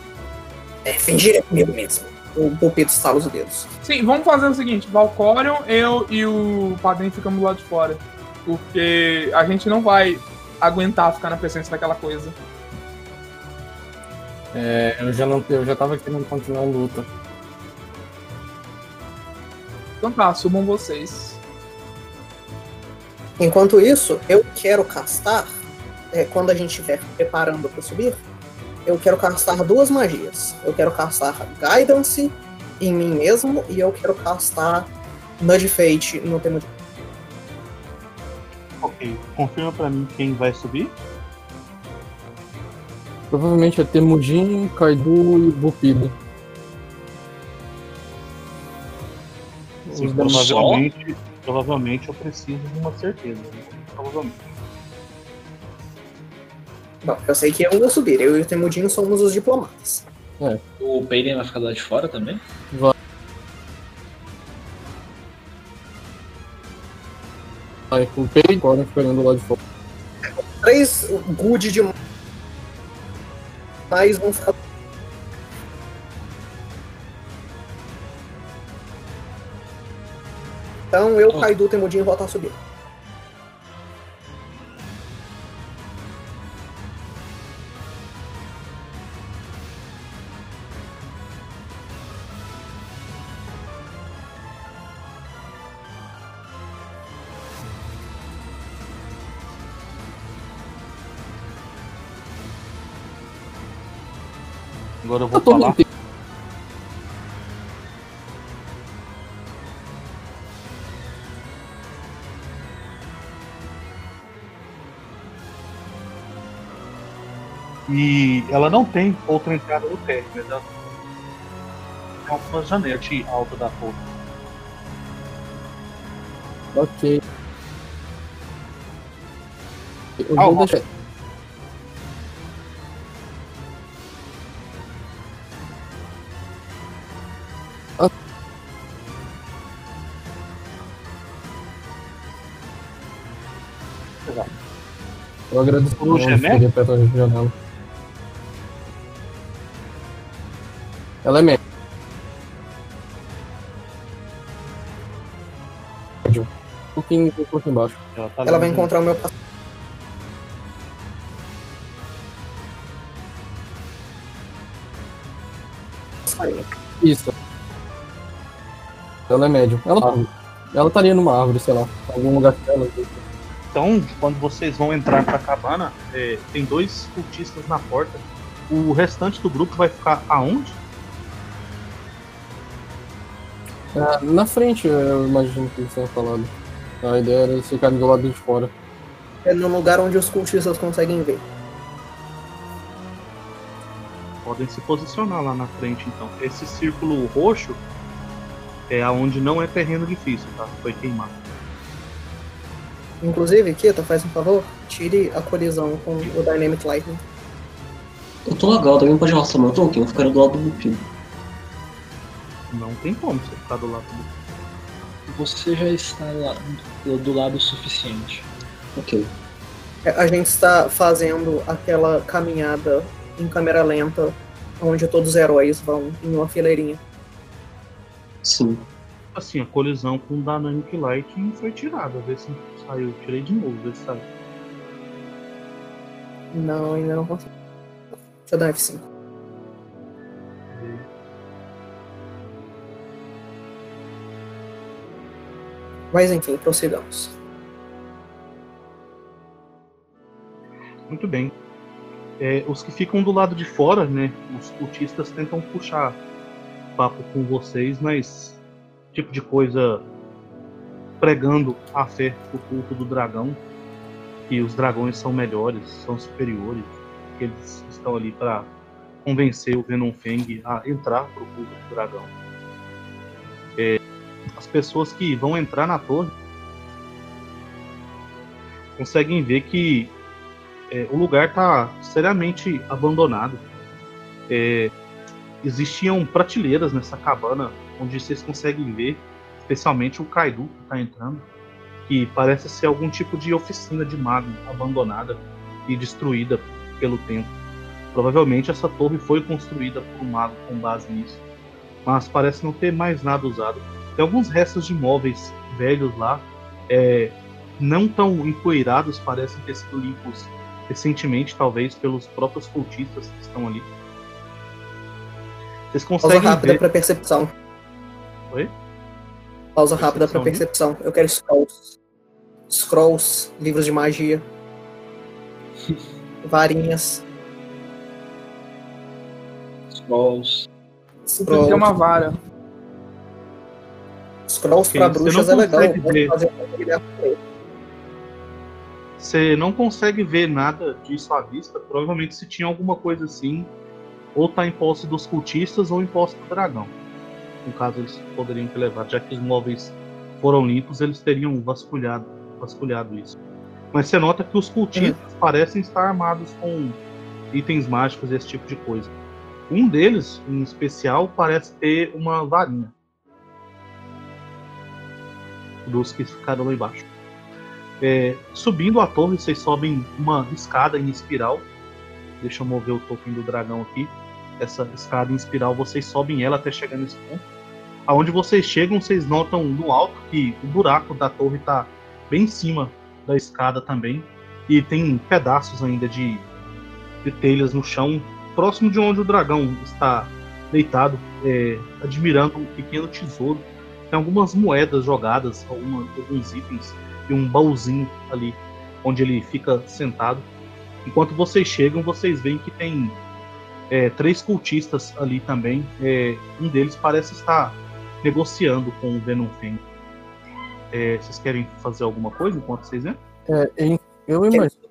É, fingir é comigo mesmo. O Pulpito estala os dedos. Sim, vamos fazer o seguinte: Valcorion, eu e o Padem ficamos lá de fora. Porque a gente não vai aguentar ficar na presença daquela coisa. é, eu já não, eu já tava querendo continuar a luta. Então tá, subam vocês. Enquanto isso, eu quero castar, é, quando a gente estiver preparando para subir, eu quero castar duas magias. Eu quero castar Guidance em mim mesmo e eu quero castar Nudge Fate no tema de. Ok, confirma pra mim quem vai subir. Provavelmente é Temujin, Kaido e Bupido. Sim, Os provavelmente, provavelmente eu preciso de uma certeza. né? Provavelmente. Bom, eu sei que eu vou subir. Eu e o Temudinho somos os diplomatas. O Payden vai ficar lá de fora também? Vai com o Pei, agora ficando lá de fora. Três good de mais vão ficar. Então eu, Oh. Kaido, Temudinho voltar a subir. Agora eu vou todo falar. mundo E ela não tem outra entrada no térreo, né? Então, é uma janete alta da porta. Ok. Eu ah, vou deixar. Eu agradeço o né? janela. Médica. Um pouquinho, um pouco embaixo. Ela, tá Ela vai lendo. encontrar o meu paciente. Isso. Ela é médium. Ela, tá, ela estaria numa árvore, sei lá. Algum lugar dela. Então, quando vocês vão entrar pra cabana, é, tem dois cultistas na porta. O restante do grupo vai ficar aonde? Ah, na frente, eu imagino que eles tenham falado. A ideia era eles ficarem do lado de fora. É no lugar onde os cultistas conseguem ver. Podem se posicionar lá na frente, então. Esse círculo roxo é aonde não é terreno difícil, tá? Foi queimado. Inclusive, Kita, faz um favor, tire a colisão com o Dynamic Lightning. Eu tô legal, alguém pode arrastar meu token? Eu ficaria do lado do Bupido. Não tem como você ficar do lado do. Você já está lá, do, do lado suficiente. Ok. É, A gente está fazendo aquela caminhada em câmera lenta, onde todos os heróis vão em uma fileirinha. Sim. Assim, a colisão com o Dynamic Light foi tirada. Vê se saiu. Tirei de novo, vê se saiu. Não, ainda não consigo. Deixa eu dar um F5. Mas enfim, prossigamos. Muito bem. É, os que ficam do lado de fora, né? Os cultistas tentam puxar papo com vocês, mas tipo de coisa pregando a fé do culto do dragão, que os dragões são melhores, são superiores, que eles estão ali para convencer o Venom Feng a entrar pro culto do dragão. É, as pessoas que vão entrar na torre conseguem ver que é, o lugar está seriamente abandonado. É, existiam prateleiras nessa cabana onde vocês conseguem ver, especialmente o Kaido que está entrando, que parece ser algum tipo de oficina de mago abandonada e destruída pelo tempo. Provavelmente essa torre foi construída por um mago com base nisso, mas parece não ter mais nada usado. Tem alguns restos de móveis velhos lá, é, não tão empoeirados, parecem ter sido limpos recentemente, talvez pelos próprios cultistas que estão ali. Vocês Pausa conseguem rápida ver. para percepção. Oi? Pausa rápida para Percepção. Eu quero scrolls. Scrolls, livros de magia. <laughs> Varinhas. Scrolls. Inclusive tem uma vara. Scrolls Ok, pra você bruxas não é legal. Você não consegue ver nada disso à vista. Provavelmente se tinha alguma coisa assim, ou tá em posse dos cultistas ou em posse do dragão. No caso, eles poderiam ter levado, já que os móveis foram limpos, eles teriam vasculhado, vasculhado isso. Mas você nota que os cultistas parecem estar armados com itens mágicos e esse tipo de coisa. Um deles, em especial, parece ter uma varinha. Dos que ficaram lá embaixo. É, subindo a torre, vocês sobem uma escada em espiral. Deixa eu mover o token do dragão aqui. Essa escada em espiral, vocês sobem ela até chegar nesse ponto. Aonde vocês chegam, vocês notam no alto que o buraco da torre está bem em cima da escada também. E tem pedaços ainda de, de telhas no chão, próximo de onde o dragão está deitado, é, admirando um pequeno tesouro. Tem algumas moedas jogadas, alguma- alguns itens e um baúzinho ali onde ele fica sentado. Enquanto vocês chegam, vocês veem que tem é, três cultistas ali também. É, um deles parece estar negociando com o Venom Fang. É, vocês querem fazer alguma coisa enquanto vocês vêm? É, eu, imagino,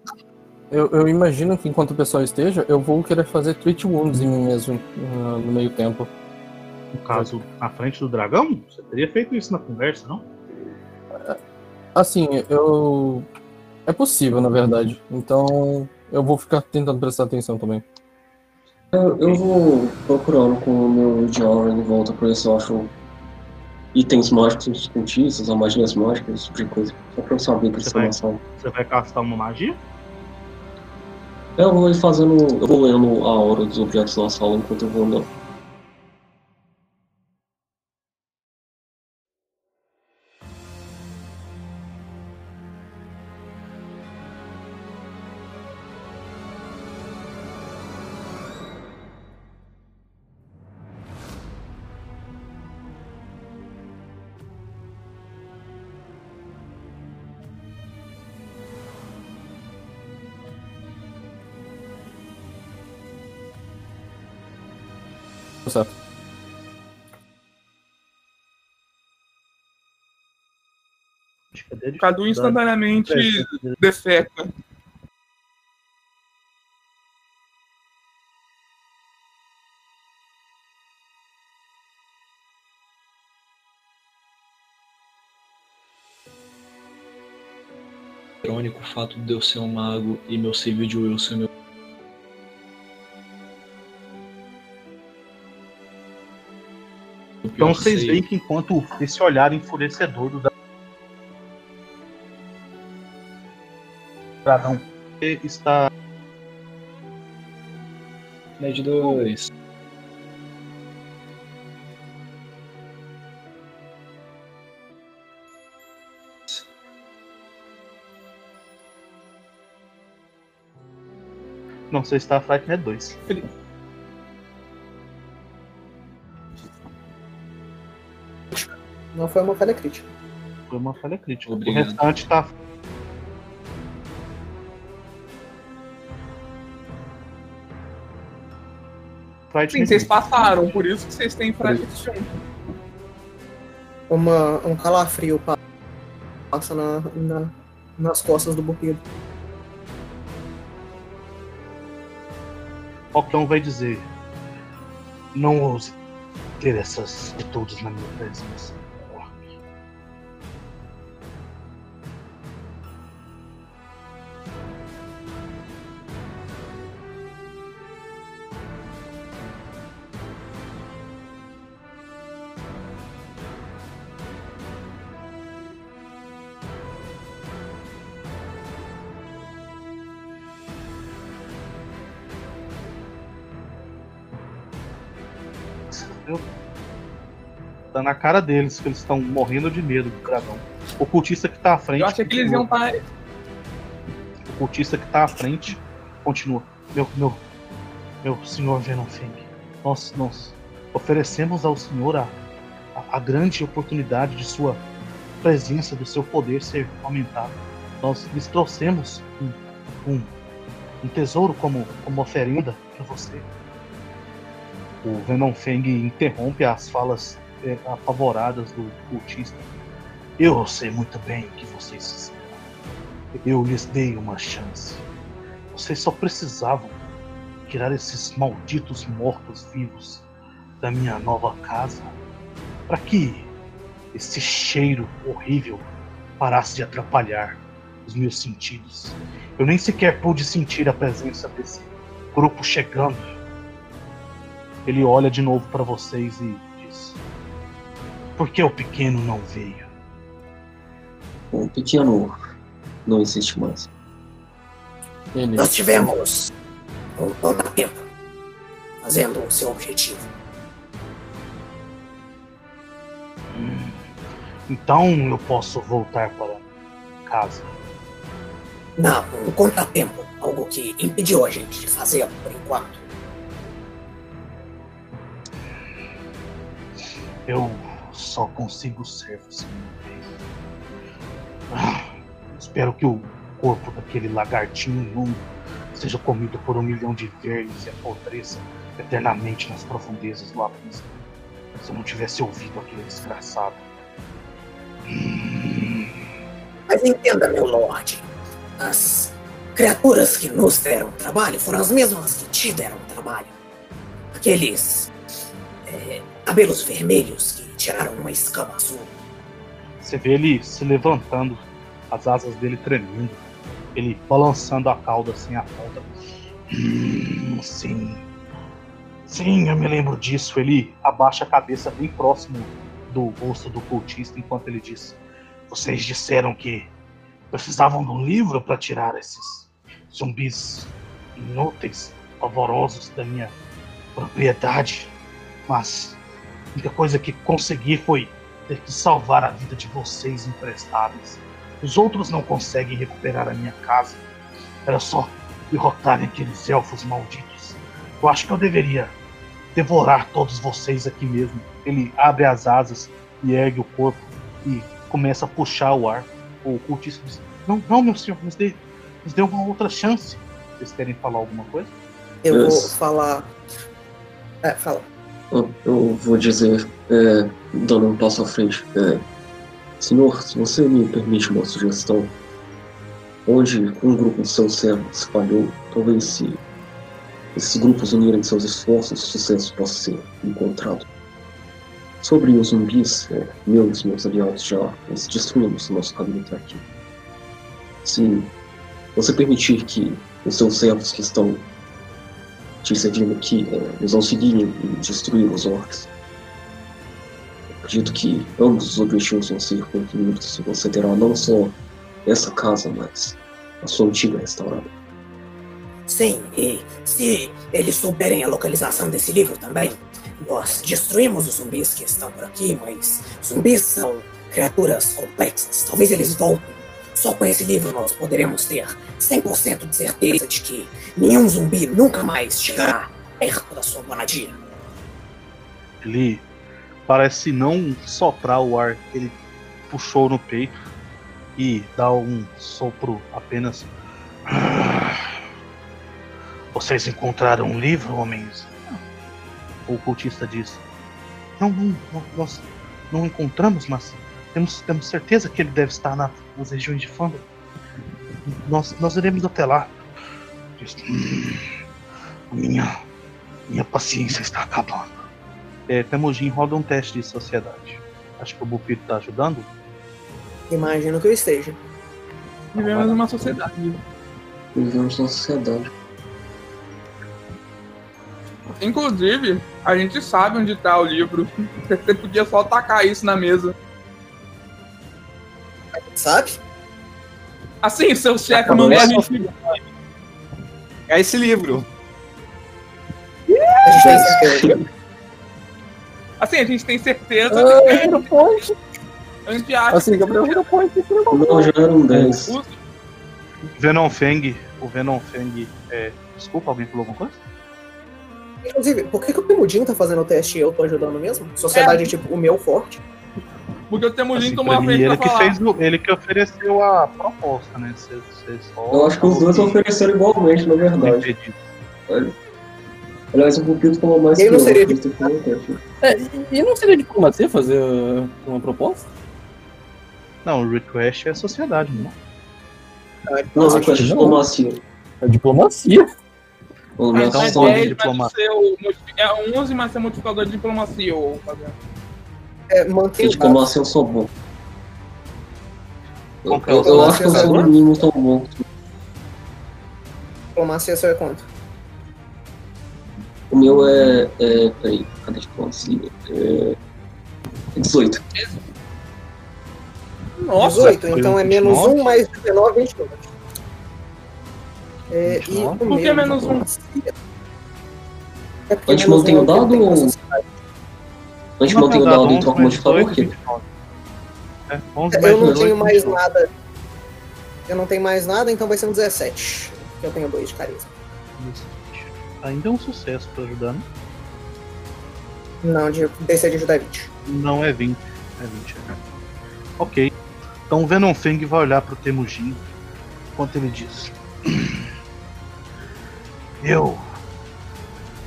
eu, eu imagino que enquanto o pessoal esteja, eu vou querer fazer treat wounds em mim mesmo ah, no meio tempo. No caso, na frente do dragão? Você teria feito isso na conversa, não? Assim, eu. É possível, na verdade. Então eu vou ficar tentando prestar atenção também. Eu, eu vou procurando com o meu diário em volta pra ver se eu acho itens mágicos cultistas, ou magias mágicas, esse tipo de coisa. Só pra eu saber Você vai- na sala. Você vai castar uma magia? Eu vou ir fazendo. Eu vou lendo a hora dos objetos na sala enquanto eu vou andando. Cadu instantaneamente defeca. Irônico o fato de eu ser um mago e meu save de Will ser meu. Então que vocês veem que enquanto esse olhar enfurecedor do dragão está Med 2. Não, você está Frightened 2. Não foi uma falha crítica. Foi uma falha crítica. Obrigado. O restante tá. Sim, vocês 2. passaram, por isso que vocês têm fragilidade. Uma, um calafrio pa- passa na, na- nas costas do Burrido. Octão vai dizer: Não ouse ter essas atitudes na minha presença. Na cara deles que eles estão morrendo de medo do dragão. O cultista que tá à frente. Eu achei que eles iam estar. O cultista que tá à frente continua. Meu, meu, meu senhor Venonfeng, nós, nós oferecemos ao senhor a, a, a grande oportunidade de sua presença, do seu poder ser aumentado. Nós lhes trouxemos um, um, um tesouro como, como oferenda para você. O Venonfeng interrompe as falas eh, apavoradas do cultista. Eu sei muito bem o que vocês fizeram. Eu lhes dei uma chance. Vocês só precisavam tirar esses malditos mortos-vivos da minha nova casa para que esse cheiro horrível parasse de atrapalhar os meus sentidos. Eu nem sequer pude sentir a presença desse grupo chegando. Ele olha de novo para vocês e diz: Por que o pequeno não veio? O pequeno não existe mais. Ele. Nós tivemos um contratempo fazendo o seu objetivo. Então eu posso voltar para casa. Não, um contratempo. Algo que impediu a gente de fazê-lo por enquanto. Eu só consigo ser você. Ah, espero que o corpo daquele lagartinho imundo seja comido por um milhão de vermes e apodreça eternamente nas profundezas do abismo. Se eu não tivesse ouvido aquele desgraçado. Mas entenda, meu lord. As criaturas que nos deram trabalho foram as mesmas que te deram trabalho. Aqueles é, cabelos vermelhos tiraram uma escama azul. Você vê ele se levantando, as asas dele tremendo, ele balançando a cauda assim a ponta. Hum, sim. Sim, eu me lembro disso. Ele abaixa a cabeça bem próximo do rosto do cultista enquanto ele diz: Vocês disseram que precisavam de um livro para tirar esses zumbis inúteis, pavorosos da minha propriedade, mas a única coisa que consegui foi ter que salvar a vida de vocês emprestáveis. Os outros não conseguem recuperar a minha casa. Era só derrotarem aqueles elfos malditos. Eu acho que eu deveria devorar todos vocês aqui mesmo. Ele abre as asas e ergue o corpo e começa a puxar o ar. O cultista diz: Não, não, meu senhor, nos dê, nos dê uma outra chance. Vocês querem falar alguma coisa? Eu vou falar. É, fala. Eu, eu vou dizer, é, dando um passo à frente. é, senhor, se você me permite uma sugestão, onde um grupo de seus servos se falhou, talvez se esses grupos unirem seus esforços, sucesso possa ser encontrado. Sobre os zumbis, é, meus meus aliados já destruímos o nosso caminho até aqui. Se você permitir que os seus servos que estão te servindo aqui é, nos auxiliem em destruir os orcs. Acredito que ambos os objetivos vão ser concluídos e você terá não só essa casa, mas a sua antiga restaurada. Sim, e se eles souberem a localização desse livro também, nós destruímos os zumbis que estão por aqui, mas zumbis são criaturas complexas. Talvez eles voltem. Só com esse livro nós poderemos ter 100% de certeza de que nenhum zumbi nunca mais chegará perto da sua moradia. Ele parece não soprar o ar que ele puxou no peito e dá um sopro apenas. <sighs> Vocês encontraram um livro, homens? O cultista diz: Não, não, nós não encontramos, mas temos, temos certeza que ele deve estar na- nas regiões de Fanda. Nós, nós iremos até lá. Diz, "Hum, minha, minha paciência está acabando. É, Temujin roda um teste de sociedade. Acho que o Bupito tá ajudando. Imagino que eu esteja. Vivemos numa sociedade. Vivemos na sociedade. Inclusive, a gente sabe onde tá o livro. <laughs> Você podia só tacar isso na mesa. Sabe? Assim, seu chefe mandou a gente. É esse livro. Assim, a gente tem certeza. Ah, Hero Point. A gente acha Assim, Gabriel, Hero Point. não é já eram 10. o Venom Fang. O Venom Fang. É... Desculpa, alguém falou alguma coisa? Inclusive, por que, que o Temudinho tá fazendo o teste e eu tô ajudando mesmo? Sociedade, tipo, o meu forte. Porque o Temujin Assim, tomou pra a mim, frente ele pra que falar. fez o- ele que ofereceu a proposta, né? Eu acho que os dois ofereceram igualmente, na verdade. Entendi. Aliás, o Pupito falou mais Ele que não eu. seria. É, e- não seria diplomacia fazer uh, uma proposta? Não, o request é sociedade, não. Não, Nossa, você faz não. diplomacia. É diplomacia. Pelo É, menos Então, mas só só- de 10 diplomacia. ser o É 11, mas é modificador de diplomacia. Ou fazer. É, mantém o diplomacia eu sou bom. Eu, Qual que é o eu, eu acho que eu seu sou no mínimo tão bom. diplomacia seu é quanto? O meu é. é peraí, cadê a diplomacia? É. 18. Nossa! 18, então é menos 29. 1 mais 19, 29. É, e 29? o Por que meu menos um? É A gente mantém é o dado ou- sociedade. A gente Não, mantém o dado e 11 troca o modificador 18, aqui? 29. É, 11 Eu mais não 18, tenho mais 29. nada. Eu não tenho mais nada, então vai ser um 17. que Eu tenho 2 de carisma. Ainda é um sucesso pra ajudar, né? Não, de DC de ajudar é 20. Não é 20. É 20, é. Ok. Então o Venom Fang vai olhar pro Temujin enquanto ele diz: <clears throat> Eu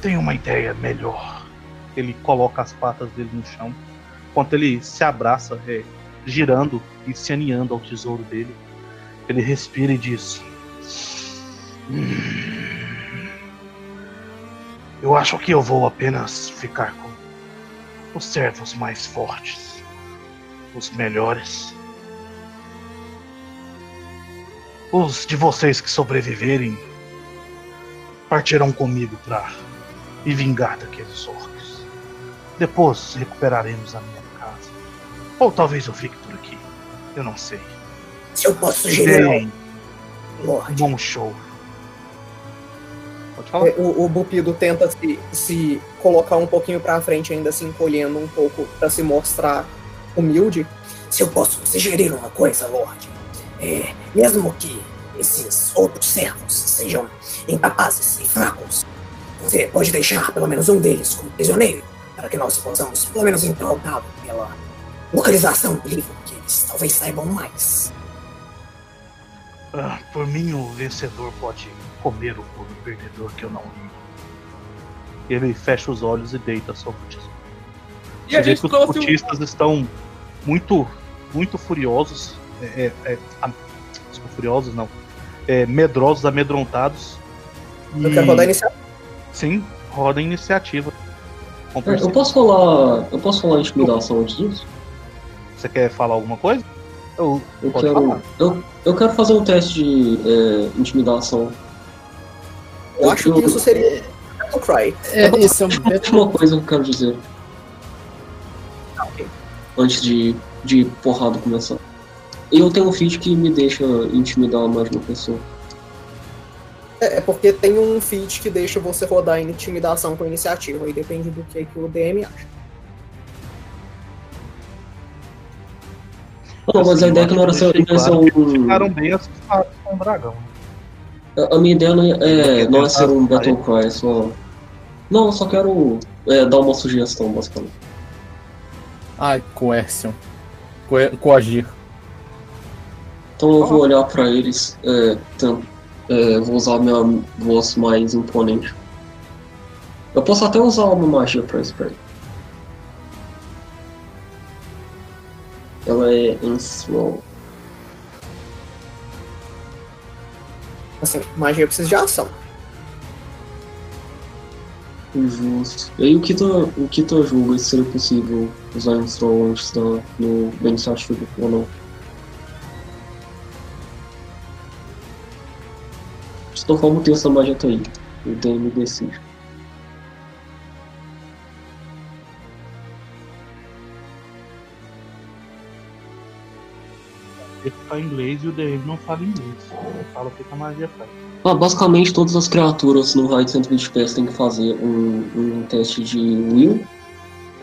tenho uma ideia melhor. Ele coloca as patas dele no chão enquanto ele se abraça, é, girando e se aninhando ao tesouro dele. Ele respira e diz: "Hum, Eu acho que eu vou apenas ficar com os servos mais fortes, os melhores. Os de vocês que sobreviverem partirão comigo para me vingar daqueles orcs. Depois recuperaremos a minha casa. Ou talvez eu fique por aqui. Eu não sei. Se eu posso sugerir, Deem um Lorde, bom show. Pode falar. É, O, o Bupido tenta se, se colocar um pouquinho pra frente, ainda se encolhendo um pouco pra se mostrar humilde. Se eu posso sugerir uma coisa, Lorde, é, mesmo que esses outros servos sejam incapazes e fracos, você pode deixar pelo menos um deles como prisioneiro, para que nós possamos pelo menos interrogá-lo pela localização do livro, que eles talvez saibam mais. Ah, por mim, o vencedor pode comer o povo perdedor que eu não vi. Ele fecha os olhos e deita sobre o tesouro. E a vê gente que os trouxe um... cultistas estão muito, muito furiosos. É, é, é, am- desculpa, furiosos não. É, medrosos, amedrontados. Eu E- quero rodar iniciativa. Sim, roda a iniciativa. É, Eu posso falar. Eu posso falar intimidação antes disso? Você quer falar alguma coisa? Eu, Eu quero. Eu, eu quero fazer um teste de é, intimidação. Eu acho que isso seria Battle Cry. É, esse é um <laughs> Última coisa que eu quero dizer. Antes de, de porrada começar. Eu tenho um feat que me deixa intimidar mais uma pessoa. É, é porque tem um feat que deixa você rodar em intimidação com iniciativa, e depende do que, que o DM acha. Não, mas Assim, a ideia que não era ser, claro um. Ficaram bem assustados com o dragão. A a minha ideia não é, é, não é ser um Battle Cry, é só. Não, eu só quero é, dar uma sugestão, basicamente. Ai, coercion. Co- coagir. Então eu vou olhar pra eles, é, é, vou usar minha voz mais imponente. Eu posso até usar uma magia pra isso pra. Ela é Enthrall. Assim, magia precisa de ação. Justo. E aí o Kita, o Kita julga se seria possível usar Enthrall antes da, no, iniciativa ou não. Toda forma o texto da magia tá aí. O DM decide. Ele em inglês e o DM não fala inglês. Ele fala o que a magia faz. Ah, basicamente todas as criaturas no raio de 120 pés têm que fazer um, um teste de will.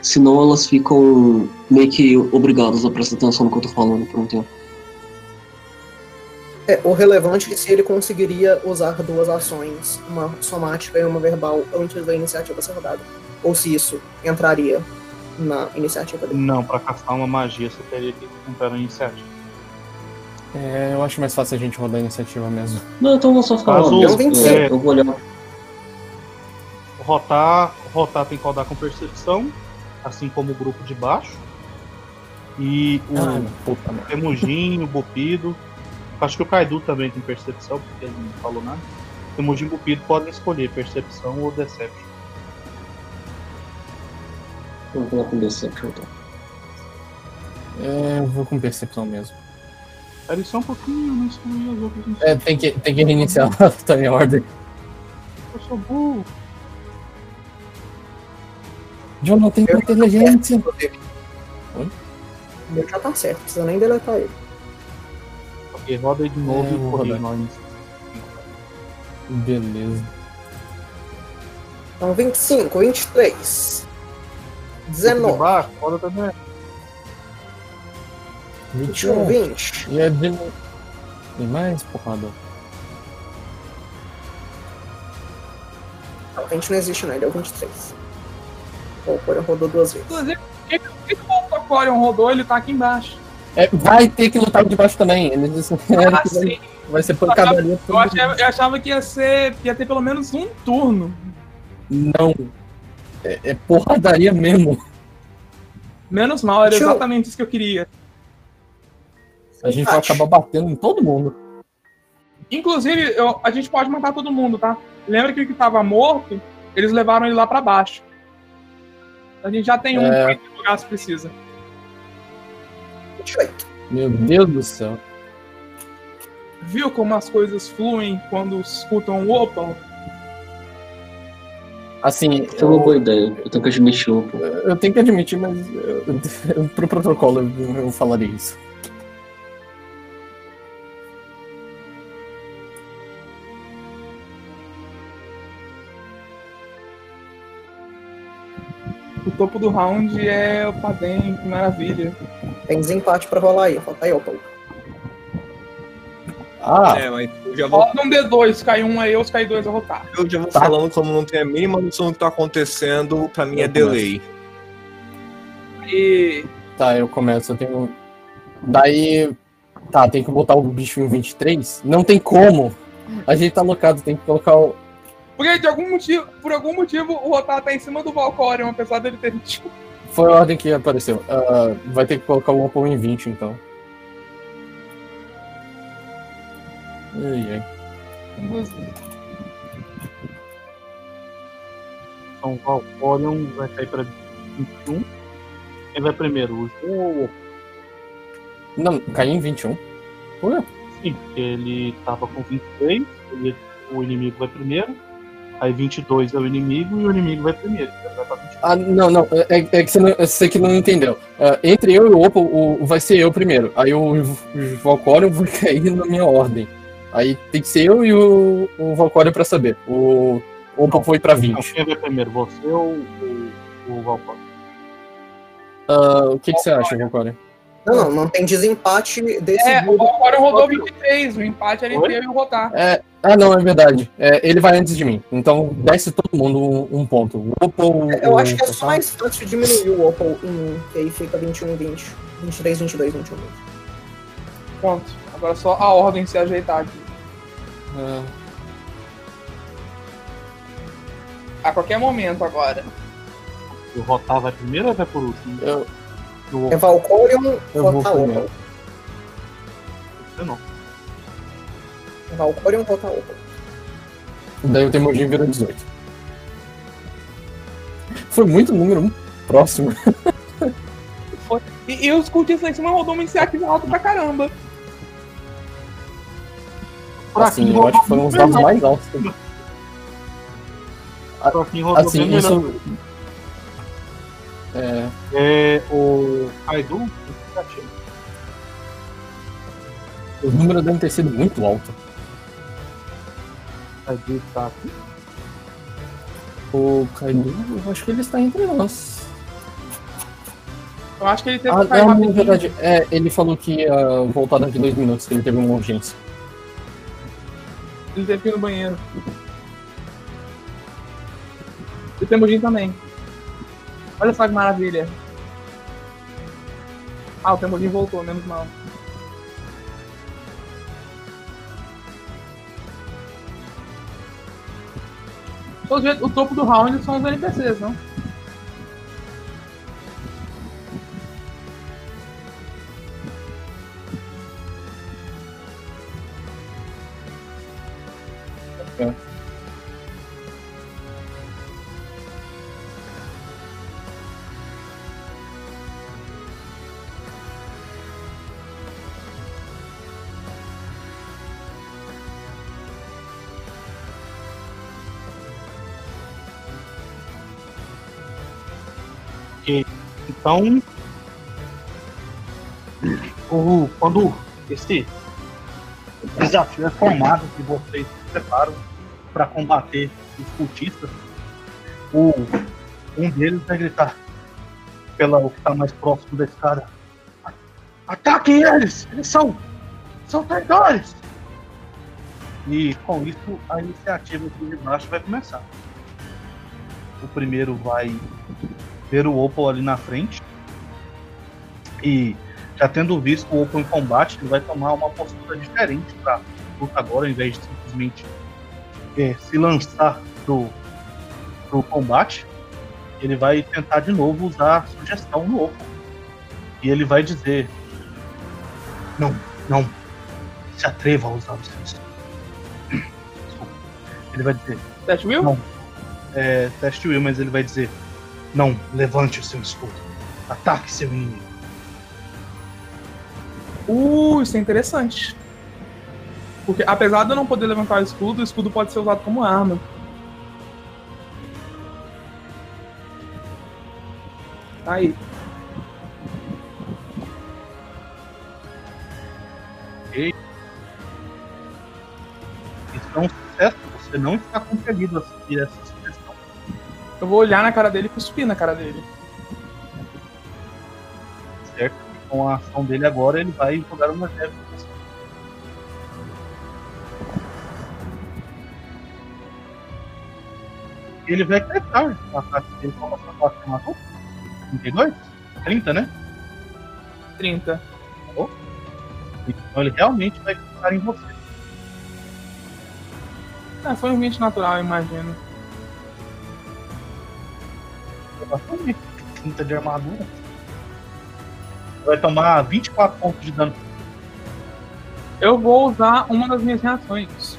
Senão elas ficam meio que obrigadas a prestar atenção no que eu tô falando por um tempo. É, o relevante é se ele conseguiria usar duas ações, uma somática e uma verbal, antes da iniciativa ser rodada. Ou se isso entraria na iniciativa dele. Não, pra castar uma magia você teria que comprar a iniciativa. É, eu acho mais fácil a gente rodar a iniciativa mesmo. Não, então eu vou só falar Caso-. Eu É, eu vou olhar. Rotar, rotar tem que rodar com percepção, assim como o grupo de baixo. E o Ah, puta merda. Temujin, o Bupido. Acho que o Kaidu também tem percepção, porque ele não falou nada. E o Bupido podem escolher percepção ou Deception. Eu vou com Deception então. É, eu vou com percepção mesmo. Era só um pouquinho, eu não excluí as outras. É, tem que, tem que reiniciar a <laughs> time order. Eu sou burro. John não tem inteligência. O meu já tá certo, precisa nem deletar ele. Ok, roda aí de novo É, e corrige nós. Beleza. Então 25, 23, 19, Baixo, roda também. 21, 21. 20. E é de. Tem mais, porrada? Não, 20 não existe não, ele é o 23. O Cora rodou duas vezes. Inclusive, o que, o Octorion rodou? Ele tá aqui embaixo. É, vai ter que lutar de baixo também. Eles disseram Ah, <laughs> vai, sim. vai ser pancadaria. Eu achava, eu achava que ia ser. ia ter pelo menos um turno. Não. É, é porradaria mesmo. Menos mal, era Deixa eu- exatamente isso que eu queria. A gente vai acabar batendo em todo mundo. Inclusive, eu- a gente pode matar todo mundo, tá? Lembra que o que tava morto, eles levaram ele lá pra baixo. A gente já tem um É. lugar se precisa. Shrek. Meu Deus do céu. Viu como as coisas fluem quando escutam o Opal? Assim, é uma boa ideia. Eu tenho que admitir. Eu tenho que admitir, mas eu, eu, pro protocolo eu, eu falaria isso. O topo do round é o Padem, que maravilha. Tem desempate pra rolar aí. Falta aí, Opal. Ah, É, mas eu já vou, Roda um D2, se cai um aí, eu cai dois, eu rotar. eu já vou Tá. falando como não tenho a mínima noção do que tá acontecendo, pra mim é Eu delay. E. tá, eu começo. Eu tenho. Daí. Tá, tem que botar o bicho em 23? Não tem como. A gente tá locado, tem que colocar o. Porque de algum motivo, por algum motivo, o Rotar tá em cima do Valcorion, apesar dele ter 21. Foi a ordem que apareceu. Ah, vai ter que colocar o Opal em 20, então. Ai, ai. Então, Valcorion vai cair pra 21. Quem vai primeiro? O Ju ou o Não, caiu em 21. Ué? Sim, porque ele tava com 23, ele- o inimigo vai primeiro. Aí 22 é o inimigo e o inimigo vai primeiro. Vai pra 21. Ah, não, não. É, é que você, não, você que não entendeu. Ah, entre eu e o Opal, o, vai ser eu primeiro. Aí o, o Valcorion vai <laughs> cair na minha ordem. Aí tem que ser eu e o, o Valcorion pra saber. O Opal foi pra Então, 20. quem vai primeiro? Você ou o, o? Ah, o que, que você acha, Valcorion? Não, não, não tem desempate desse É, o. Valcorion rodou 23, o empate era entre eu e o Rotar. É, ah, não, é verdade. É, ele vai antes de mim. Então desce todo mundo um, um ponto. O Opal. Eu o- acho que é só mais fácil diminuir o Opal em 1, que aí fica 21, 20. 23, 22, 21, 20. Pronto. Agora só a ordem se ajeitar aqui. Ah, A qualquer momento agora. O Rotar vai primeiro ou vai por último? eu, O É Valcorion, Eu vou primeiro. Opal. você não. Valcorion, Rotar Opal. daí o Temujin vira 18. Foi muito número um próximo. <laughs> E, e os cultistas lá em cima rodou uma iniciativa alta pra caramba. Assim, eu acho que foram os dados mais altos. Assim, isso. É, É o Kaido, negativo. o número deve ter sido muito alto. Kaido tá aqui. O Kaido, eu acho que ele está entre nós. Eu acho que ele teve Ah, que não, na verdade, é, ele falou que ia voltar daqui dois minutos, que ele teve uma urgência. Ele teve que ir no banheiro. E o Temujin também. Olha só que maravilha. Ah, o Temujin voltou, menos mal. O topo do round são os NPCs, não? Então, o, quando esse desafio é formado que vocês se preparam para combater os cultistas, o, um deles vai gritar pela o que está mais próximo desse cara. Ataquem eles! Eles são, são traidores! E com isso a iniciativa aqui de baixo vai começar. O primeiro vai ver o Opal ali na frente. E já tendo visto o Opal em combate, ele vai tomar uma postura diferente para luta agora, ao invés de simplesmente é, se lançar pro, pro combate. Ele vai tentar de novo usar a sugestão no Opal. E ele vai dizer: Não, não, se atreva a usar o seu escudo." Desculpa. Ele vai dizer: Test Will? Não. é, teste Will, mas ele vai dizer: Não, levante o seu escudo. Ataque seu inimigo. Uh, isso é interessante. Porque apesar de eu não poder levantar o escudo, o escudo pode ser usado como arma. Tá aí. Isso é um sucesso. Você não está compelido a seguir essa sugestão. Eu vou olhar na cara dele e cuspir na cara dele. certo que com a ação dele agora ele vai jogar uma neve. Ele vai tretar o ataque dele com a sua classe de matou. 32? 30, né? 30. Então ele realmente vai ficar em você. É, foi um 20 natural, imagino. Bastante 30 de armadura. Vai tomar 24 pontos de dano. Eu vou usar uma das minhas reações.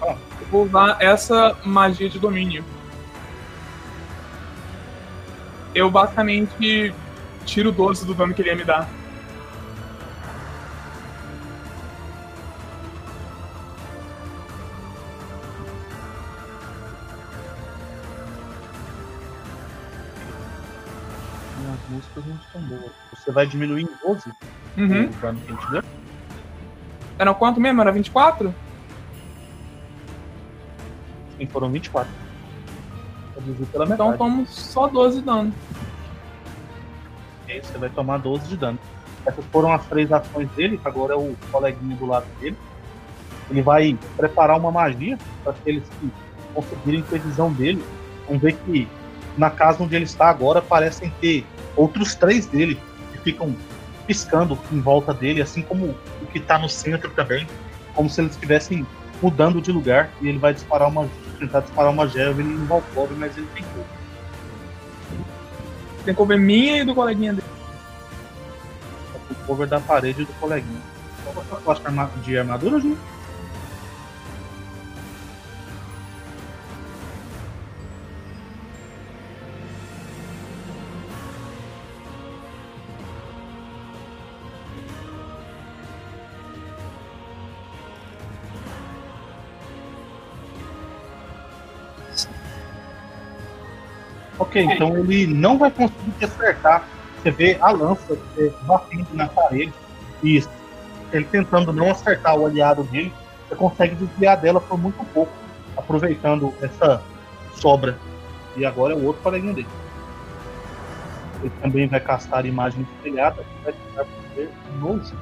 Ah. Eu vou usar essa magia de domínio. Eu basicamente tiro 12 do dano que ele ia me dar. Vai diminuir em 12 Uhum. o dano que a gente deu. Era quanto mesmo? Era 24? Sim, foram 24. Reduziu pela metade. Então tomo só 12 de dano. Ok, você vai tomar 12 de dano. Essas foram as três ações dele, que agora é o coleguinha do lado dele. Ele vai preparar uma magia para aqueles que conseguirem ter visão dele. Vão ver que na casa onde ele está agora parecem ter outros três dele ficam piscando em volta dele, assim como o que está no centro também, como se eles estivessem mudando de lugar. E ele vai disparar uma, tentar disparar uma javelin no Valkyrie, mas ele tem pouco. Tem cover minha e do coleguinha dele. o cover da parede do coleguinha. Qual a sua classe de arma- de armadura, Ju? Ok, então ele não vai conseguir te acertar. Você vê a lança é, batendo na parede. Isso. Ele tentando não acertar o aliado dele. Você consegue desviar dela por muito pouco, aproveitando essa sobra. E agora é o outro coleguinha dele. Ele também vai castar a imagem espelhada e vai tentar fazer nojo.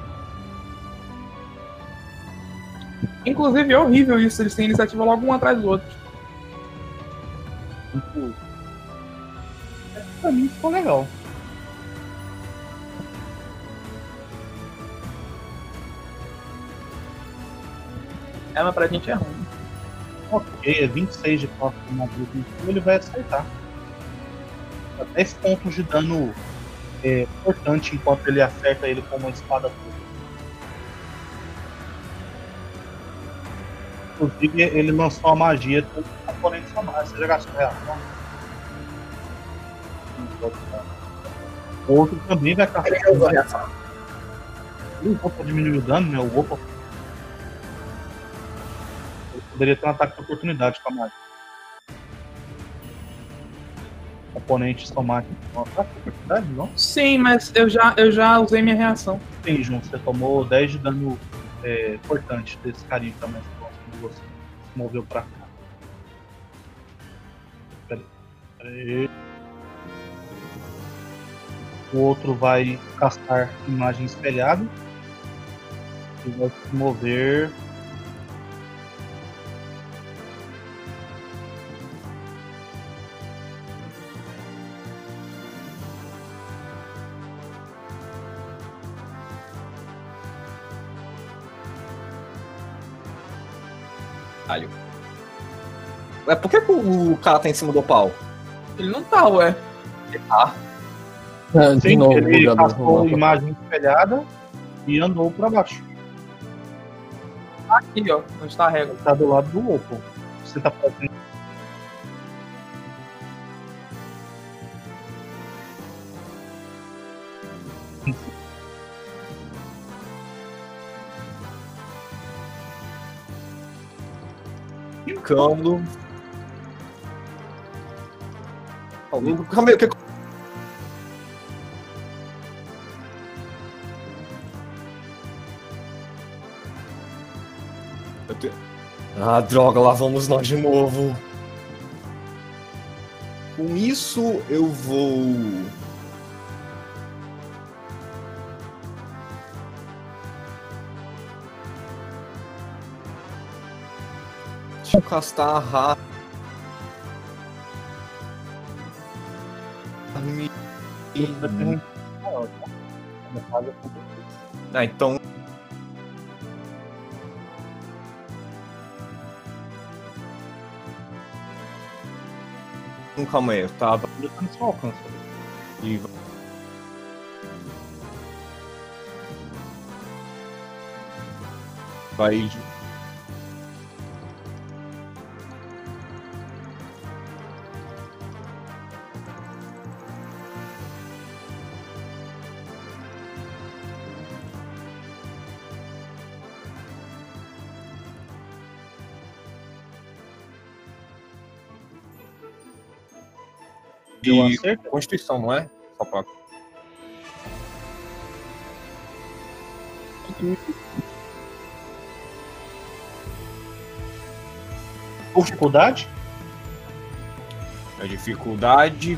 Inclusive é horrível isso, eles têm iniciativa logo um atrás do outro. Pra mim ficou legal. É, mas pra gente é ruim. Ok, é 26 de corte de armadura, então ele vai acertar. Dá 10 pontos de dano é, importante enquanto ele acerta ele com uma espada curta. Inclusive, ele lançou a magia com componentes a mais. Você já gastou reação? O outro também vai castar. Ele usou reação. Ele usou pra diminuir o dano, né? O Opa. Ele poderia ter um ataque de oportunidade com a magia. Componentes somáticos com ataque de oportunidade, não? Sim, mas eu já, eu já usei minha reação. Sim, João, você tomou 10 de dano é, importante desse tá mais próximo de você. Se moveu pra cá. Peraí. Peraí. O outro vai castar imagem espelhada. E vai se mover. Caralho. Ué, por que, que o cara tá em cima do pau? Ele não tá, ué. É, de Sim, novo, ele castou mapa. imagem espelhada e andou pra baixo. Aqui, ó, onde tá a régua. Tá do lado do Opal. Você tá fazendo. Ficando. Calma aí, o que. Ah, droga, lá vamos nós de novo. Com isso, eu vou. Deixa eu castar a ra... Hum. Ah, então Calma aí, eu tá seu alcance. E... Vai. De? Constituição, não é? Só pra... Dificuldade? A dificuldade.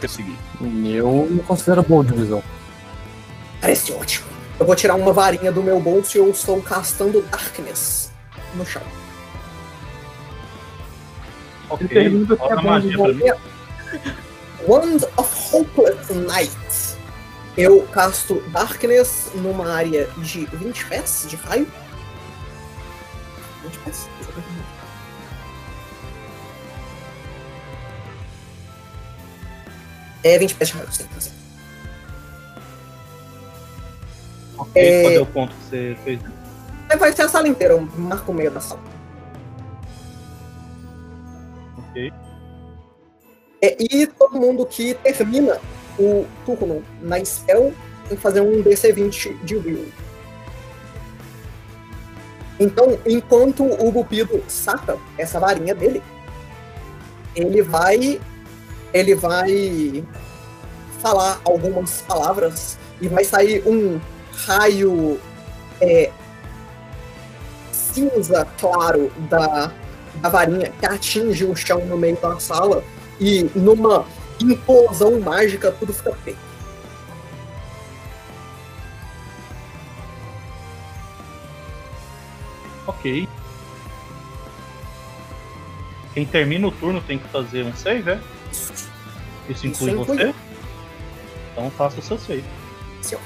Que seguir. Eu não considero boa divisão. Parece ótimo. Eu vou tirar uma varinha do meu bolso e eu estou castando Darkness no chão. Ok. pergunta se é bom magia pra mim. Wand of Hopeless Night. Eu casto Darkness numa área de 20 pés de raio. 20 pés? É 20 pés de raio, sim, certo. Ok, É- qual é o ponto que você fez? Vai ser a sala inteira, eu marco o meio da sala. Ok. É, e todo mundo que termina o turno na spell tem que fazer um DC20 de will. Então, enquanto o Gupido saca essa varinha dele, ele vai. Ele vai falar algumas palavras e vai sair um raio é, cinza claro da, da varinha que atinge o chão no meio da sala e numa implosão mágica tudo fica preto. Ok. Quem termina o turno tem que fazer um save, é? Isso inclui inclui você? Então faça o seu save. Ó.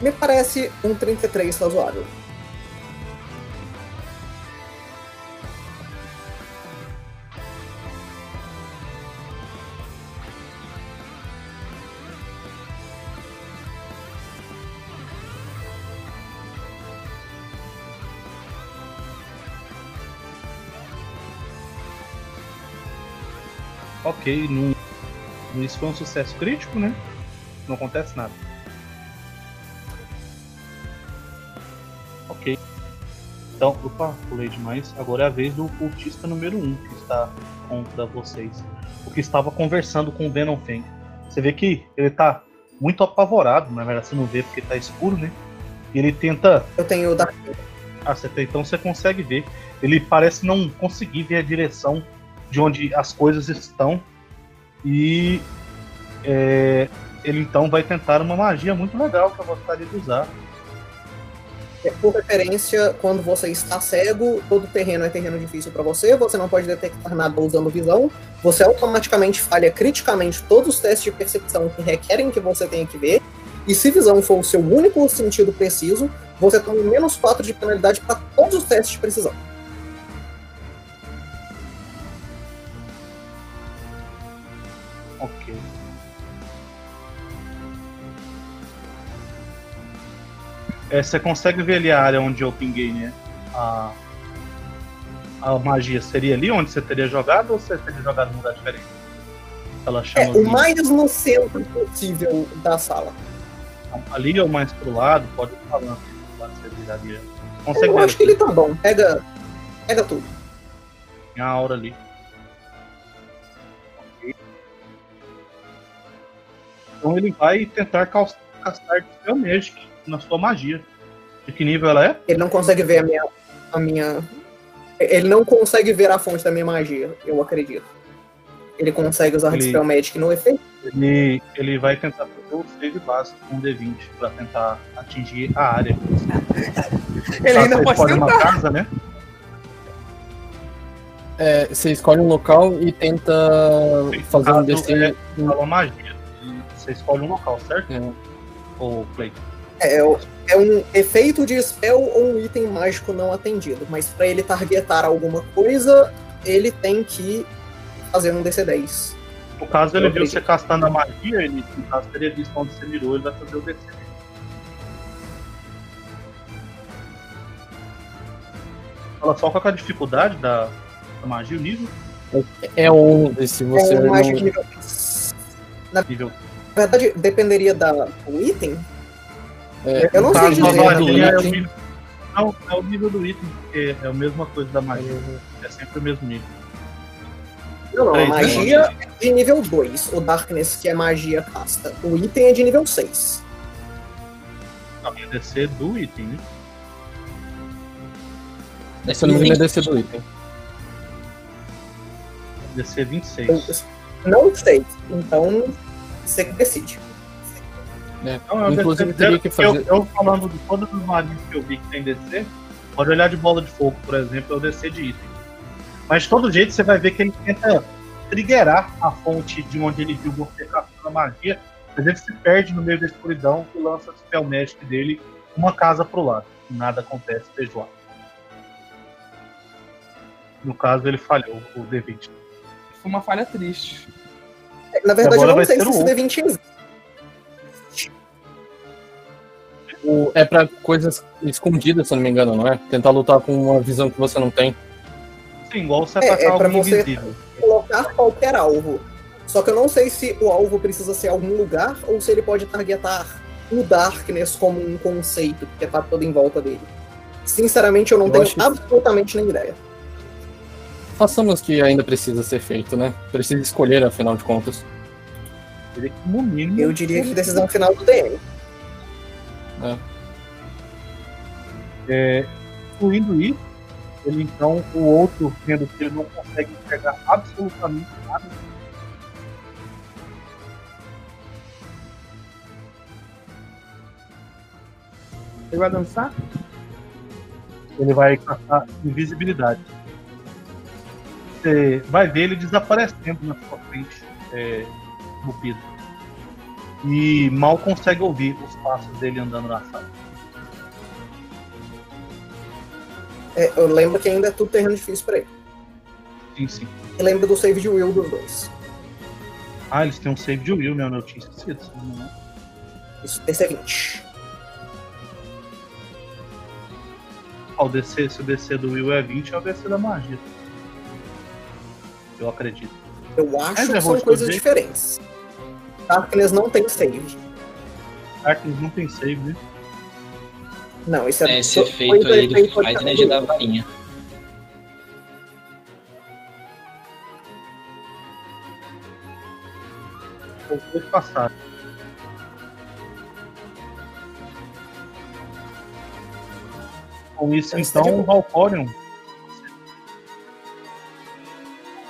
Me parece um 33 razoável. Ok, isso foi um sucesso crítico, né? Não acontece nada. Ok. Então, opa, pulei demais. Agora é a vez do cultista número 1 um, que está contra vocês. O que estava conversando com o Venom Fang. Você vê que ele tá muito apavorado, na verdade você não vê porque tá escuro, né? E ele tenta Eu tenho da ah, você tem- então você consegue ver. Ele parece não conseguir ver a direção de onde as coisas estão. E é, ele então vai tentar uma magia muito legal que eu gostaria de usar. É, Por referência, quando você está cego, todo terreno é terreno difícil para você, você não pode detectar nada usando visão, você automaticamente falha criticamente todos os testes de percepção que requerem que você tenha que ver, e se visão for o seu único sentido preciso, você toma menos 4 de penalidade para todos os testes de precisão. É, você consegue ver ali a área onde eu pinguei, né? A, a magia seria ali onde você teria jogado ou você teria jogado num lugar diferente? Ela É chama o ali, mais no centro possível da sala. ali ou mais pro lado, pode ir falando. Lá você viraria. Consegue Eu acho que ele tá bom. Pega, pega tudo. Tem a aura ali. Então ele vai tentar castar Dispel Magic na sua magia. De que nível ela é? Ele não consegue ver a minha, a minha. Ele não consegue ver a fonte da minha magia, eu acredito. Ele consegue usar Ele- Dispel Magic no efeito. Ele, ele vai tentar fazer o save básico com um D20 para tentar atingir a área. <laughs> Ele ainda Você pode escolhe uma tentar. casa, né? É, você escolhe um local e tenta fazer um DC. é uma magia. Você escolhe um local, certo? É. Ou play. É, o- é um efeito de spell ou um item mágico não atendido. Mas pra ele targetar alguma coisa, ele tem que fazer um DC10. No caso, ele Eu viu você castando a magia, ele, no caso, teria visto onde você mirou, ele vai fazer o DC. Fala só qual é a dificuldade da, da magia, o nível. É 11 se você. é um não- nível. Na verdade, dependeria da, do item. É, Eu não sei dizer. a do magia é o nível. Não, é o nível do item, porque é a mesma coisa da magia. É sempre o mesmo nível. Não, não, a né? magia é de nível 2. O Darkness, que é magia casta. O item é de nível 6. A minha DC do item, né? Se eu não é DC do item. DC 26. Eu não sei. Então, você que decide. Né? Não, é Inclusive, DC. teria que fazer. Eu, eu falando de todos os marinhos que eu vi que tem DC, pode olhar de bola de fogo, por exemplo, é o DC de item. Mas de todo jeito você vai ver que ele tenta triggerar a fonte de onde ele viu você castando a magia, mas ele se perde no meio da escuridão e lança o spell magic dele uma casa pro lado. Nada acontece feijoada. No caso, ele falhou o D20. Foi uma falha triste. Na verdade, Agora eu não sei se o esse outro. D20 existe. O- É pra coisas escondidas, se eu não me engano, não é? Tentar lutar com uma visão que você não tem. Sim, igual você É, é atacar pra você- invisível. colocar qualquer alvo. Só que eu não sei se o alvo precisa ser algum lugar ou se ele pode targetar o Darkness como um conceito que tá todo em volta dele. Sinceramente, eu não Eu tenho acho- absolutamente nem ideia. Façamos o que ainda precisa ser feito, né? Precisa escolher, afinal de contas. Eu diria que decisão final do DM. É, incluindo isso, ele então, o outro, vendo que ele não consegue enxergar absolutamente nada, Ele vai dançar? ele vai caçar invisibilidade. Você vai ver ele desaparecendo na sua frente é, no piso. E mal consegue ouvir os passos dele andando na sala. É, eu lembro que ainda é tudo terreno difícil pra ele. Sim, sim. E lembro do save de will dos dois. Ah, eles têm um save de Will, né? Eu tinha esquecido. Isso, DC20. Ó, o DC, se o DC do Will é 20, é o DC da magia. Eu acredito. Eu acho é que são coisas diferentes. Darkness não tem save. Artemis não tem save, né? Não, isso é, É, esse efeito aí do faz energia da varinha. Os dois passaram. Com isso, Então, então, o Valcorion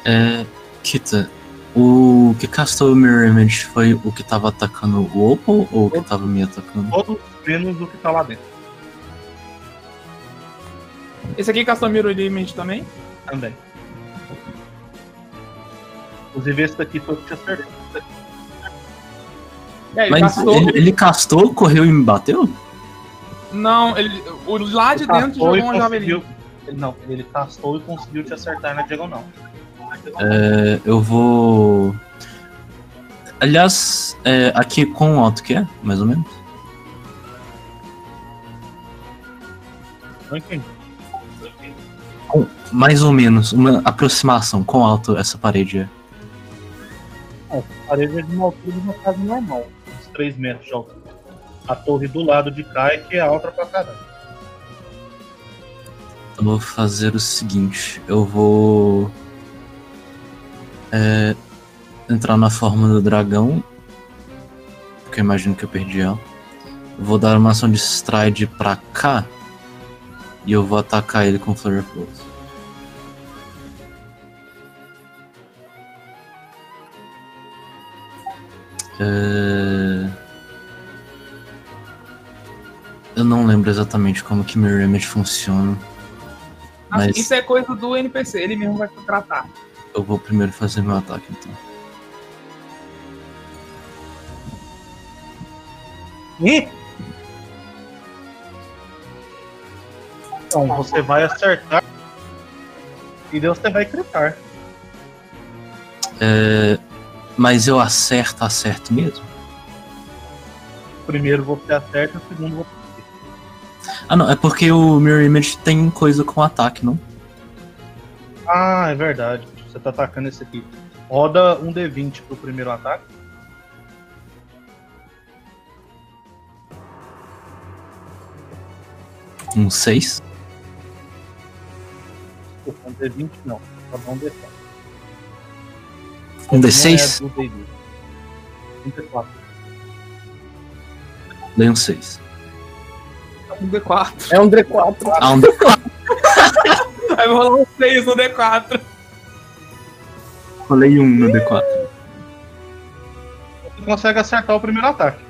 É. Kita, o que castou o Mirror Image foi o que tava atacando o Opal ou o que tava me atacando? todos menos o que tá lá dentro. Esse aqui castou Mirror Image também? Também. Inclusive esse daqui foi o que te acertou. É, ele Mas castou. ele, ele castou, correu e me bateu? Não, ele, o lá de Ele dentro jogou uma conseguiu- javelina. Ele, não, ele castou e conseguiu te acertar na diagonal. É, eu vou. Aliás, é, aqui com alto que é, mais ou menos? Não entendi. Com, mais ou menos, uma aproximação. Com alto essa parede é. A parede é de uma altura de uma casa normal, uns 3 metros de altura. A torre do lado de cá é que é alta pra caramba. Eu vou fazer o seguinte, eu vou é, entrar na forma do dragão, porque eu imagino que eu perdi ela. Vou dar uma ação de stride pra cá e eu vou atacar ele com Flare of Blows. É... Eu não lembro exatamente como que Mirror Image funciona. Mas- Isso é coisa do NPC, ele mesmo vai tratar. Eu vou primeiro fazer meu ataque então. E? Então, você vai acertar e Deus você vai gritar. É, Mas eu acerto, acerto mesmo? Primeiro você acerta, o segundo você. Ah não, é porque o Mirror Image tem coisa com ataque, não? Ah, é verdade. Você tá atacando esse aqui. Roda um D20 pro primeiro ataque. Um 6. Desculpa, um D20 não. Roda um D4. Um D6? Não é do D20. Um D4. Dei um 6. Um D4. É um D4. Ah, um D4. Aí <laughs> vai rolar um 6 no D4. Rolei um no D4. Você consegue acertar o primeiro ataque.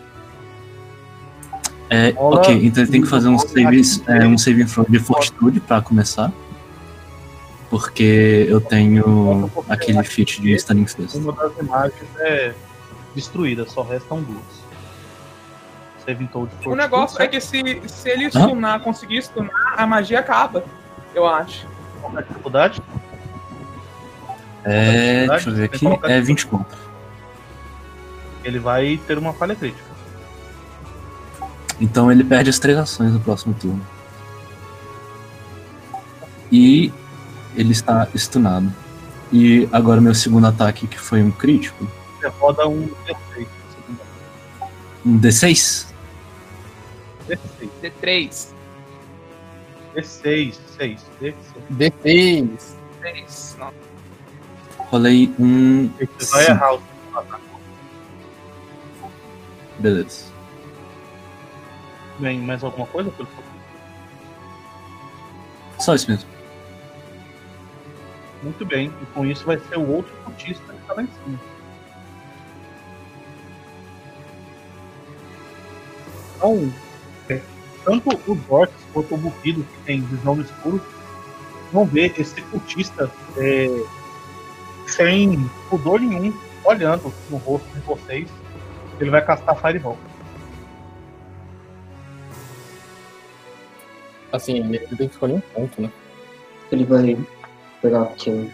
É, Rola ok, então ele tem que fazer um save, é, um save de fortitude pra começar. Porque eu tenho aquele feat de Stunning Fist. Uma das imagens é destruída, só restam duas. Evitou de O fortitude, negócio é que se, se ele stunar, conseguir stunar, a magia acaba. Eu acho. Qual é a dificuldade? É, deixa eu ver aqui, é 24. Ele vai ter uma falha crítica. Então ele perde as três ações no próximo turno. E ele está stunado. E agora meu segundo ataque, que foi um crítico. Você roda um D6. Um D6? D6. D3. D6, 6. D6. D6. 3. Não. Rolei um. Você vai errar o. Beleza. Bem, mais alguma coisa? Pelo Só isso mesmo. Muito bem, e com isso vai ser o outro cultista que tá lá em cima. Então, é, tanto os orcs quanto o Bufido, que tem visão no escuro, vão ver esse cultista é, sem pudor nenhum, olhando no rosto de vocês. Ele vai castar Fireball. Assim, ele tem que escolher um ponto, né? Ele vai pegar aqui um.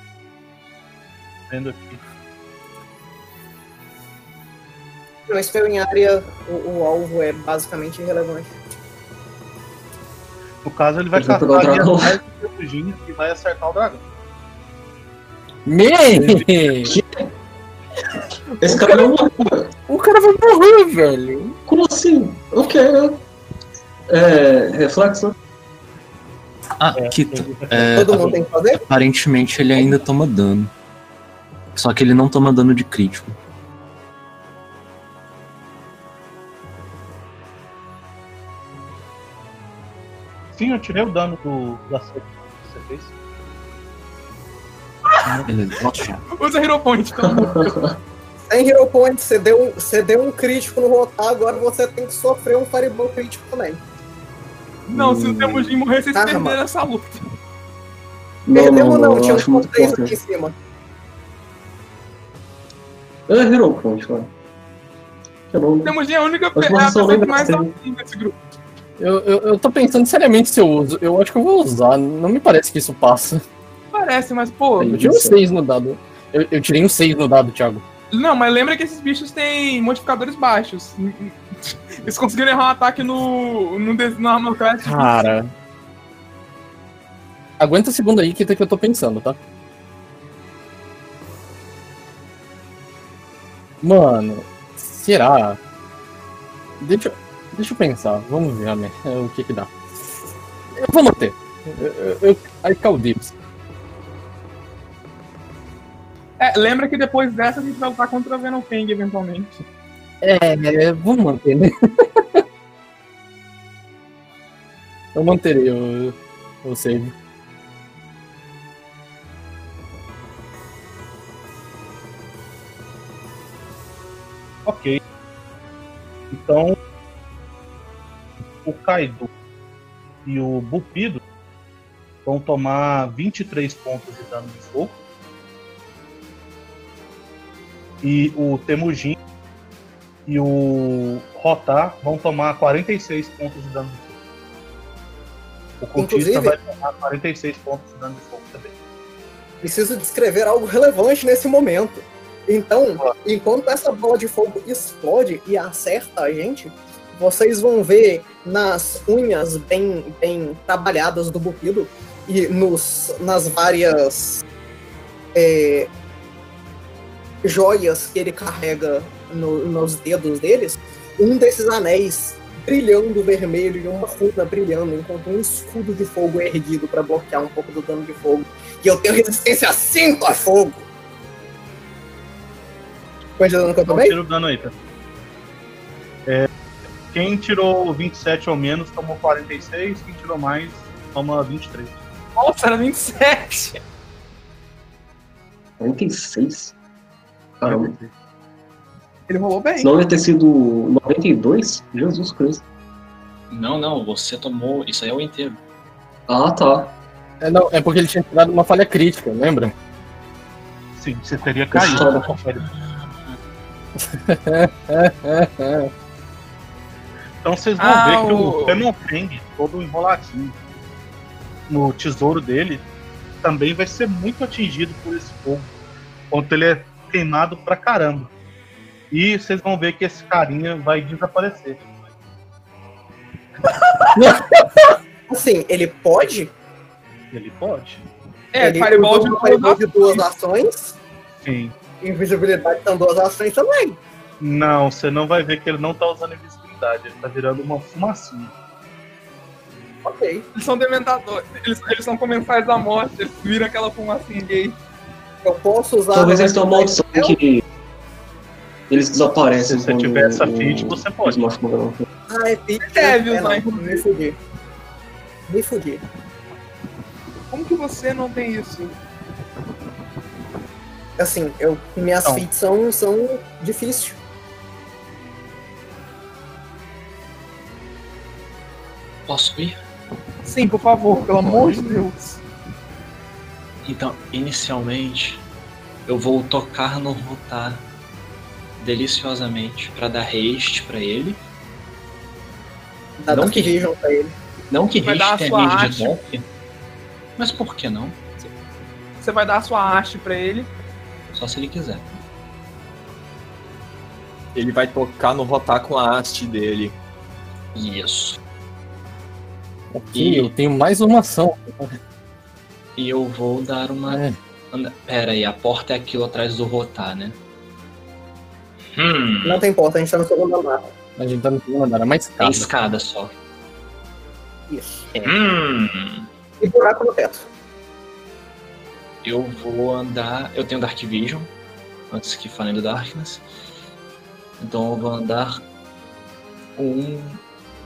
Vendo aqui. No spell em área, o, o alvo é basicamente irrelevante. No caso, ele vai Ele castar o dragão. e vai acertar o dragão. Me! Esse cara não morreu. O cara vai morrer, velho. Como assim? Eu quero. É. Reflexo, né? Ah, É, que ele- é, Todo mundo tem que fazer? aparentemente ele ainda toma dano. Só que ele não toma dano de crítico. Sim, eu tirei o dano do, do acerto que você fez. Beleza. Usa Hero Point, pelo amor de Deus. Sem Hero Point, você deu, um- você deu um crítico no Rotar, agora você tem que sofrer um Fireball crítico também. Não, se o Temujin morrer, vocês Ah, perderam mano. essa luta. Não, Perdemos não, tinha um muito contexto aqui em cima. É Hero Point, vai. Que bom, né? Temos a única pe- a só pessoa que mais afim desse grupo. Eu, eu, eu tô pensando seriamente se eu uso. Eu acho que eu vou usar. Não me parece que isso passa. Parece, mas pô. Eu tirei um Isso. 6 no dado. Eu, eu tirei um 6 no dado, Thiago. Não, mas lembra que esses bichos têm modificadores baixos. Eles conseguiram errar um ataque no. no, no Armor Class. Cara. Aguenta um segundo aí que, que eu tô pensando, tá? Mano, será? Deixa, eu- deixa eu pensar. Vamos ver né, o que que dá. Eu vou manter. Eu, eu, eu, aí cá o Dibs. É, lembra que depois dessa a gente vai lutar contra a Venom Fang eventualmente. É, vamos manter, né? <laughs> Eu manterei o, o save. Ok. Então, o Kaido e o Bupido vão tomar 23 pontos de dano de fogo. E o Temujin e o Rotar vão tomar 46 pontos de dano de fogo. O cultista Inclusive- vai tomar 46 pontos de dano de fogo também. Preciso descrever algo relevante nesse momento. Então, enquanto essa bola de fogo explode e acerta a gente, vocês vão ver nas unhas bem, bem trabalhadas do Bupido e nos, nas várias é, joias que ele carrega no- nos dedos deles, um desses anéis brilhando vermelho e uma runa brilhando, enquanto um escudo de fogo é erguido para bloquear um pouco do dano de fogo. E eu tenho resistência 5 a fogo. Quanto de dano que eu tomei? tira o dano aí, tá? É, quem tirou 27 ou menos tomou 46, quem tirou mais toma 23. Nossa, era 27! 46? Caramba. Ele rolou bem. Senão ia ter sido 92? Jesus Cristo. Não, não, você tomou. Isso aí é o inteiro. Ah, tá. É, não, é porque ele tinha tirado uma falha crítica, lembra? Sim, você teria caído. Então vocês vão Ah, ver que o- o Fenofeng, todo enroladinho no tesouro dele, também vai ser muito atingido por esse fogo. Enquanto ele é queimado pra caramba. E vocês vão ver que esse carinha vai desaparecer. <laughs> Assim, ele pode. Ele pode. É, ele Fireball de Fireball duas ações. Sim. Invisibilidade são duas ações também. Não, você não vai ver que ele não tá usando invisibilidade, ele tá virando uma fumacinha. Ok. Eles são dementadores. Eles, eles são comensais da morte. Eles viram aquela fumacinha gay. Eu posso usar. Talvez eles tenham uma maldição que eles desaparecem. Se você tiver essa feat, você pode. Ah, é. Deve é, usar, não, inclusive. Me fudi. Me fudi. Como que você não tem isso? Assim, eu, minhas Não. feats são, são difíceis. Posso ir? Sim, por favor, pelo amor de Deus. Então, inicialmente, eu vou tocar no Rotar deliciosamente pra dar haste pra ele. Dá Não que- Vision pra ele. Não que Vai dar a haste sua nível de golpe, mas por que não? Você vai dar a sua haste pra ele. Só se ele quiser. Ele vai tocar no rotar com a haste dele. Isso. Ok, eu tenho mais uma ação. E eu vou dar uma. É. Pera aí, a porta é aquilo atrás do Rotar, né? Hum. Não tem importa, a gente tá no segundo andar. A gente tá no segundo andar, é mais Tem caro. escada só. Isso. Hum. E buraco no teto. Eu vou andar. Eu tenho Dark Vision. Antes que falem do Darkness. Então eu vou andar. Um,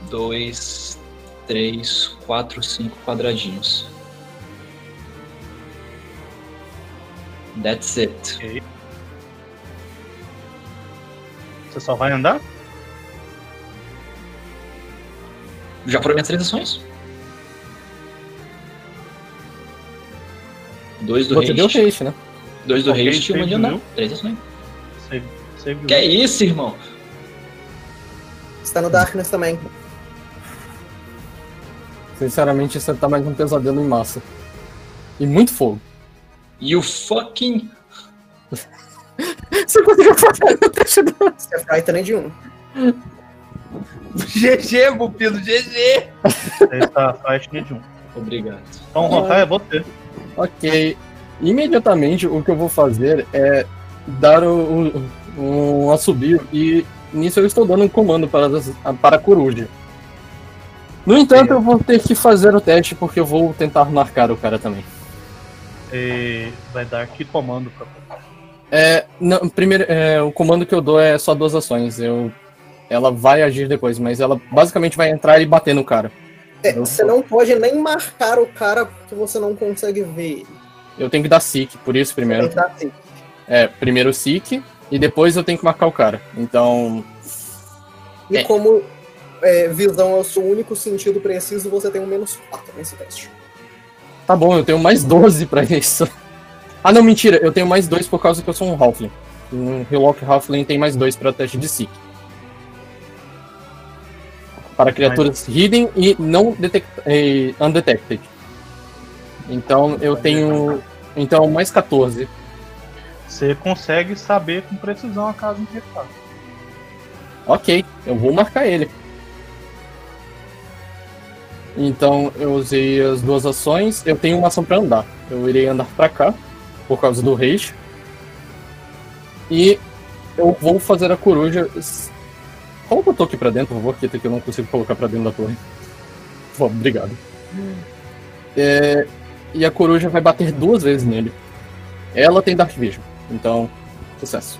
dois, três, quatro, cinco quadradinhos. That's it. Você só vai andar? Já foram minhas três ações? Dois do Você deu haste. haste, né? Dois do haste e uma de andar. Três ações. Save, save Que é isso, irmão? Está no Darkness também. Sinceramente, isso tá mais um pesadelo em massa. E muito fogo. You fucking. <laughs> Você conseguiu fazer o teste do... Você é Frightening de 1. GG, Bupido, GG! Você está Frightening de 1. Obrigado. Então, Rokai, é você. Ok. Imediatamente, o que eu vou fazer é dar o, o, um assobio e nisso eu estou dando um comando para, para a coruja. No entanto, eu vou ter que fazer o teste porque eu vou tentar marcar o cara também. E vai dar que comando pra É, não, primeiro, é, o comando que eu dou é só duas ações. Eu, ela vai agir depois, mas ela basicamente vai entrar e bater no cara. É, você não pode nem marcar o cara porque você não consegue ver ele. Eu tenho que dar seek, por isso primeiro. Tem que dar. É, primeiro seek e depois eu tenho que marcar o cara. Então, E É. como é, visão é o seu único sentido preciso, você tem um menos 4 nesse teste. Tá bom, eu tenho mais 12 pra isso. <laughs> Ah, não, mentira, eu tenho mais 2 por causa que eu sou um Halfling. Um Hillock Halfling tem mais 2 pra teste de seek. Para criaturas hidden e não detect e undetected. Então eu tenho. Então mais 14. Você consegue saber com precisão a casa em que ele tá. Ok, eu vou marcar ele. Então eu usei as duas ações. Eu tenho uma ação pra andar. Eu irei andar pra cá por causa do rage. E eu vou fazer a coruja. Coloca o toque pra dentro, por favor, que que eu não consigo colocar pra dentro da torre. Favor, obrigado. É, e a coruja vai bater duas vezes nele. Ela tem Dark Vision, então sucesso.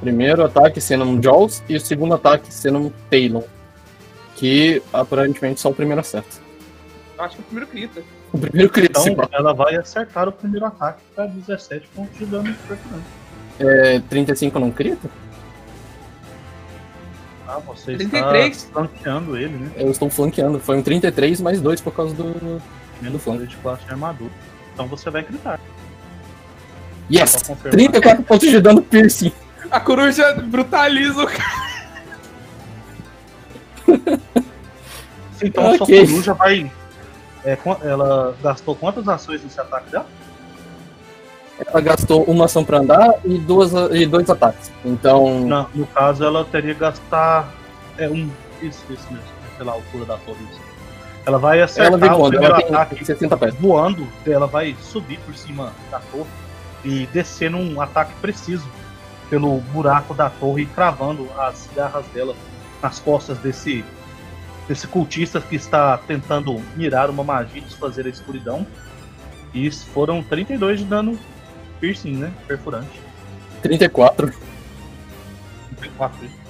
Primeiro ataque sendo um Jaws e o segundo ataque sendo um Talon. Que aparentemente só o primeiro acerta. Eu acho que é o primeiro crita. O primeiro crítico. Então ela vai acertar o primeiro ataque para 17 pontos de dano perfurante. É, 35 não crita? Ah, você 33. está flanqueando ele, né? Eu estou flanqueando. Foi um 33 mais 2 por causa do. Menos flanco de classe de armadura. Então você vai gritar. Yes! Só confirmar. 34 pontos de dano piercing. A coruja brutaliza o cara. <laughs> Então Ok. sua coruja vai. é, ela gastou quantas ações nesse ataque dela? Ela gastou uma ação pra andar e, duas, e dois ataques. Então. Não, no caso, ela teria que gastar. É um. Isso, isso mesmo. é Pela altura da torre. Ela vai Ela acertar vem o primeiro ela ataque 60 pés. voando. Ela vai subir por cima da torre e descer num ataque preciso pelo buraco da torre e cravando as garras dela nas costas desse, desse cultista que está tentando mirar uma magia e desfazer a escuridão. E isso foram 32 de dano piercing, né? Perfurante. 34. 34 isso.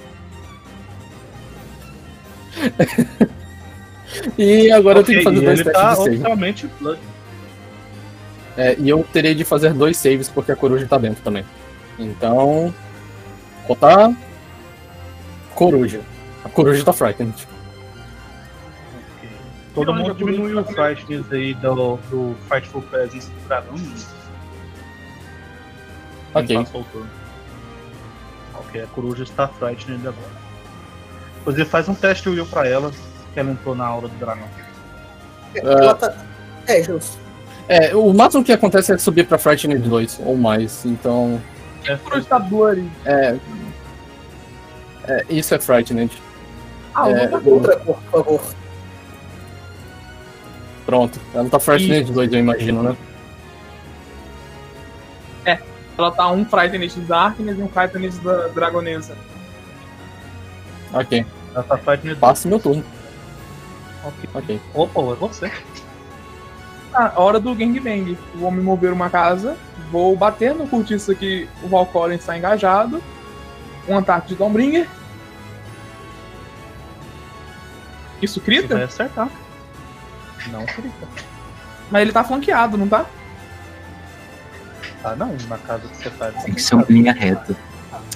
E agora eu tenho que fazer dois ele testes tá de save. oficialmente blood. É, e eu terei de fazer dois saves porque a coruja tá dentro também. Então. Botar. Coruja. A coruja tá frightened. Todo Olha, mundo diminuiu o tá fightness aí do, do Fightful Presence do dragão. Ok. Turno. Ok, a coruja está frightened agora. Inclusive faz um teste Will pra ela, que ela entrou na aura do dragão. Ela tá- É, justo. É, o máximo que acontece é subir pra Frightened 2 ou mais. Então. Tá bloody. É. é isso é Frightened. Ah, É, outra por favor. Pronto. Ela tá Frightened 2, eu imagino, né? Ela tá um Frightened da Darkness e um Frightened da Dragonesa. Ok. Ela tá frightened. Passe meu turno. Ok. Ok. Opa, é você. Ah, hora do gangbang. Vou me mover uma casa, vou bater no cultista que o Valcorin está engajado. Um ataque de Dombringer. Isso crita? vai acertar. Não crita. Mas ele tá flanqueado, não tá? Tá não, na casa que você tá. Tem que ser uma linha reta.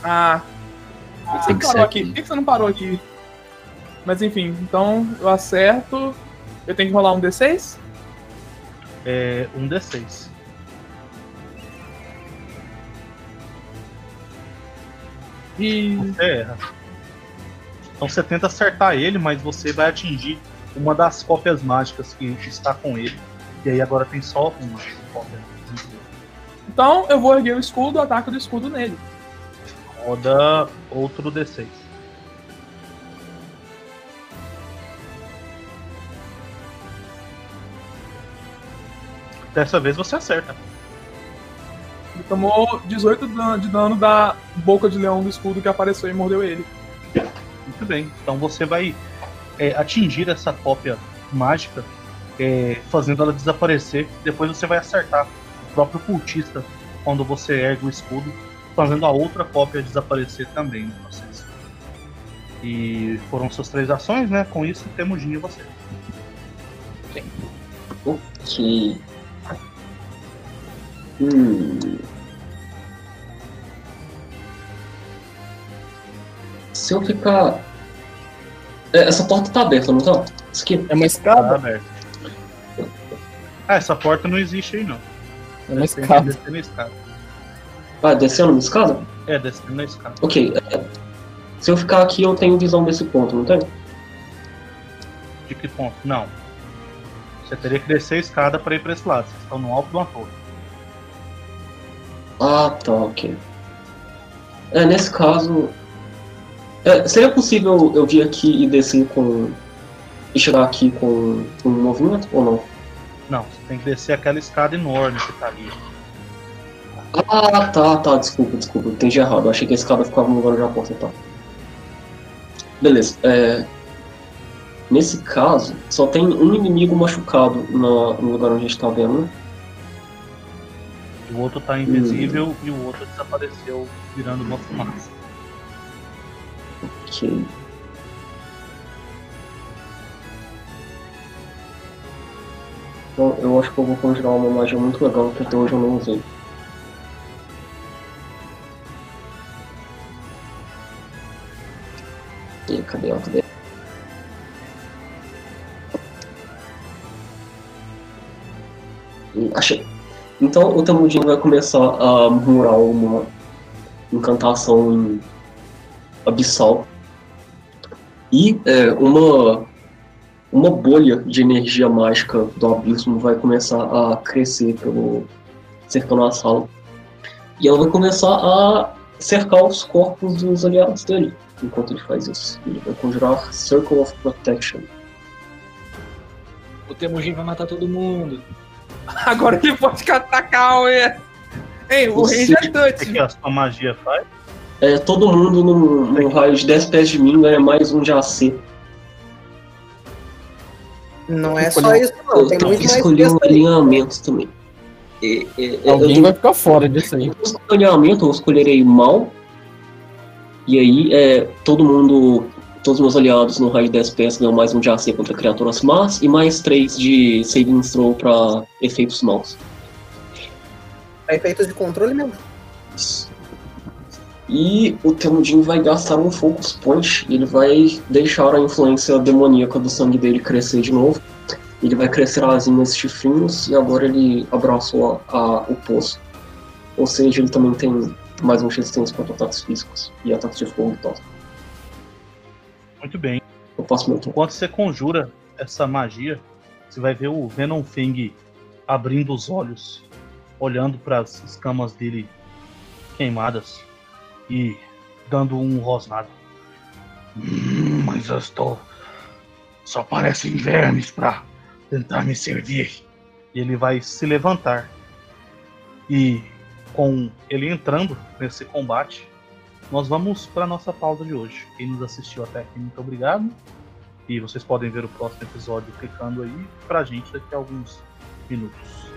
Ah. Por que você não parou aqui? aqui. Por que você não parou aqui? Mas enfim, então eu acerto Eu tenho que rolar um D6? É um D6. E. Você erra. Então você tenta acertar ele, mas você vai atingir uma das cópias mágicas que está com ele. E aí agora tem só uma cópia. Então eu vou erguer o escudo, ataque do escudo nele. Roda outro D6. Dessa vez você acerta. Ele tomou 18 dan- de dano da boca de leão do escudo que apareceu e mordeu ele. Muito bem. Então você vai é, atingir essa cópia mágica, é, fazendo ela desaparecer. Depois você vai acertar o próprio cultista quando você ergue o escudo, fazendo a outra cópia desaparecer também no processo. E foram suas três ações, né? Com isso temos Jin e você. Ok. Hum. Se eu ficar. É, Essa porta tá aberta, não tá? Isso aqui. É uma Tá escada? aberto. Ah, essa porta não existe aí não. É uma Tem escada. descer na escada. Ah, descendo na escada? É, descendo na escada. Ok. é, Se eu ficar aqui, eu tenho visão desse ponto, não tenho? De que ponto? Não. Você teria que descer a escada para ir para esse lado. Vocês estão no alto de uma torre. Ah, tá, ok. É, nesse caso. é, seria possível eu vir aqui e descer com. e chegar aqui com um movimento ou não? Não, você tem que descer aquela escada enorme que tá ali. Ah, tá, tá, desculpa, desculpa, entendi errado. Eu achei que a escada ficava no lugar onde a porta tá. Beleza, é. Nesse caso, só tem um inimigo machucado na- no lugar onde a gente tá vendo. O outro tá invisível e o outro desapareceu virando uma fumaça. Ok. Então, eu acho que eu vou conjurar uma magia muito legal que até hoje eu não usei. E cadê ela? Cadê? Hum, Achei. Então o Tamudinho vai começar a murmurar uma encantação em abissal. E é, uma, uma bolha de energia mágica do abismo vai começar a crescer pelo cercando a sala. E ela vai começar a cercar os corpos dos aliados dele enquanto ele faz isso. Ele vai conjurar Circle of Protection. O Temujin vai matar todo mundo. <laughs> Agora ele pode atacar o. Ei, o Você- range é O touch. que a sua magia faz? É, todo mundo no, no raio de 10 pés de mim ganha mais um de AC. Não é só isso, não. Eu Tem tenho que escolher um alinhamento também. É, é, eu Alguém tenho vai ficar fora disso aí. um alinhamento, eu escolherei mal. E aí, é, todo mundo, todos os meus aliados no raio de 10 pés ganham mais um de AC contra criaturas más e mais 3 de saving throw pra efeitos maus. É efeitos de controle mesmo. E o Temudin vai gastar um Focus Point. Ele vai deixar a influência demoníaca do sangue dele crescer de novo. Ele vai crescer asinhas chifrinhos e agora ele abraçou a, a- o poço. Ou seja, ele também tem mais um resistência contra ataques físicos e ataques de fogo e tal. Muito bem. Eu passo meu turno. Enquanto você conjura essa magia, você vai ver o Venom Fang abrindo os olhos, olhando para as escamas dele queimadas e dando um rosnado. Hum, mas eu estou. Só parecem vermes para tentar me servir. E ele vai se levantar. E com ele entrando nesse combate, nós vamos para nossa pausa de hoje. Quem nos assistiu até aqui, muito obrigado. E vocês podem ver o próximo episódio clicando aí pra gente daqui a alguns minutos.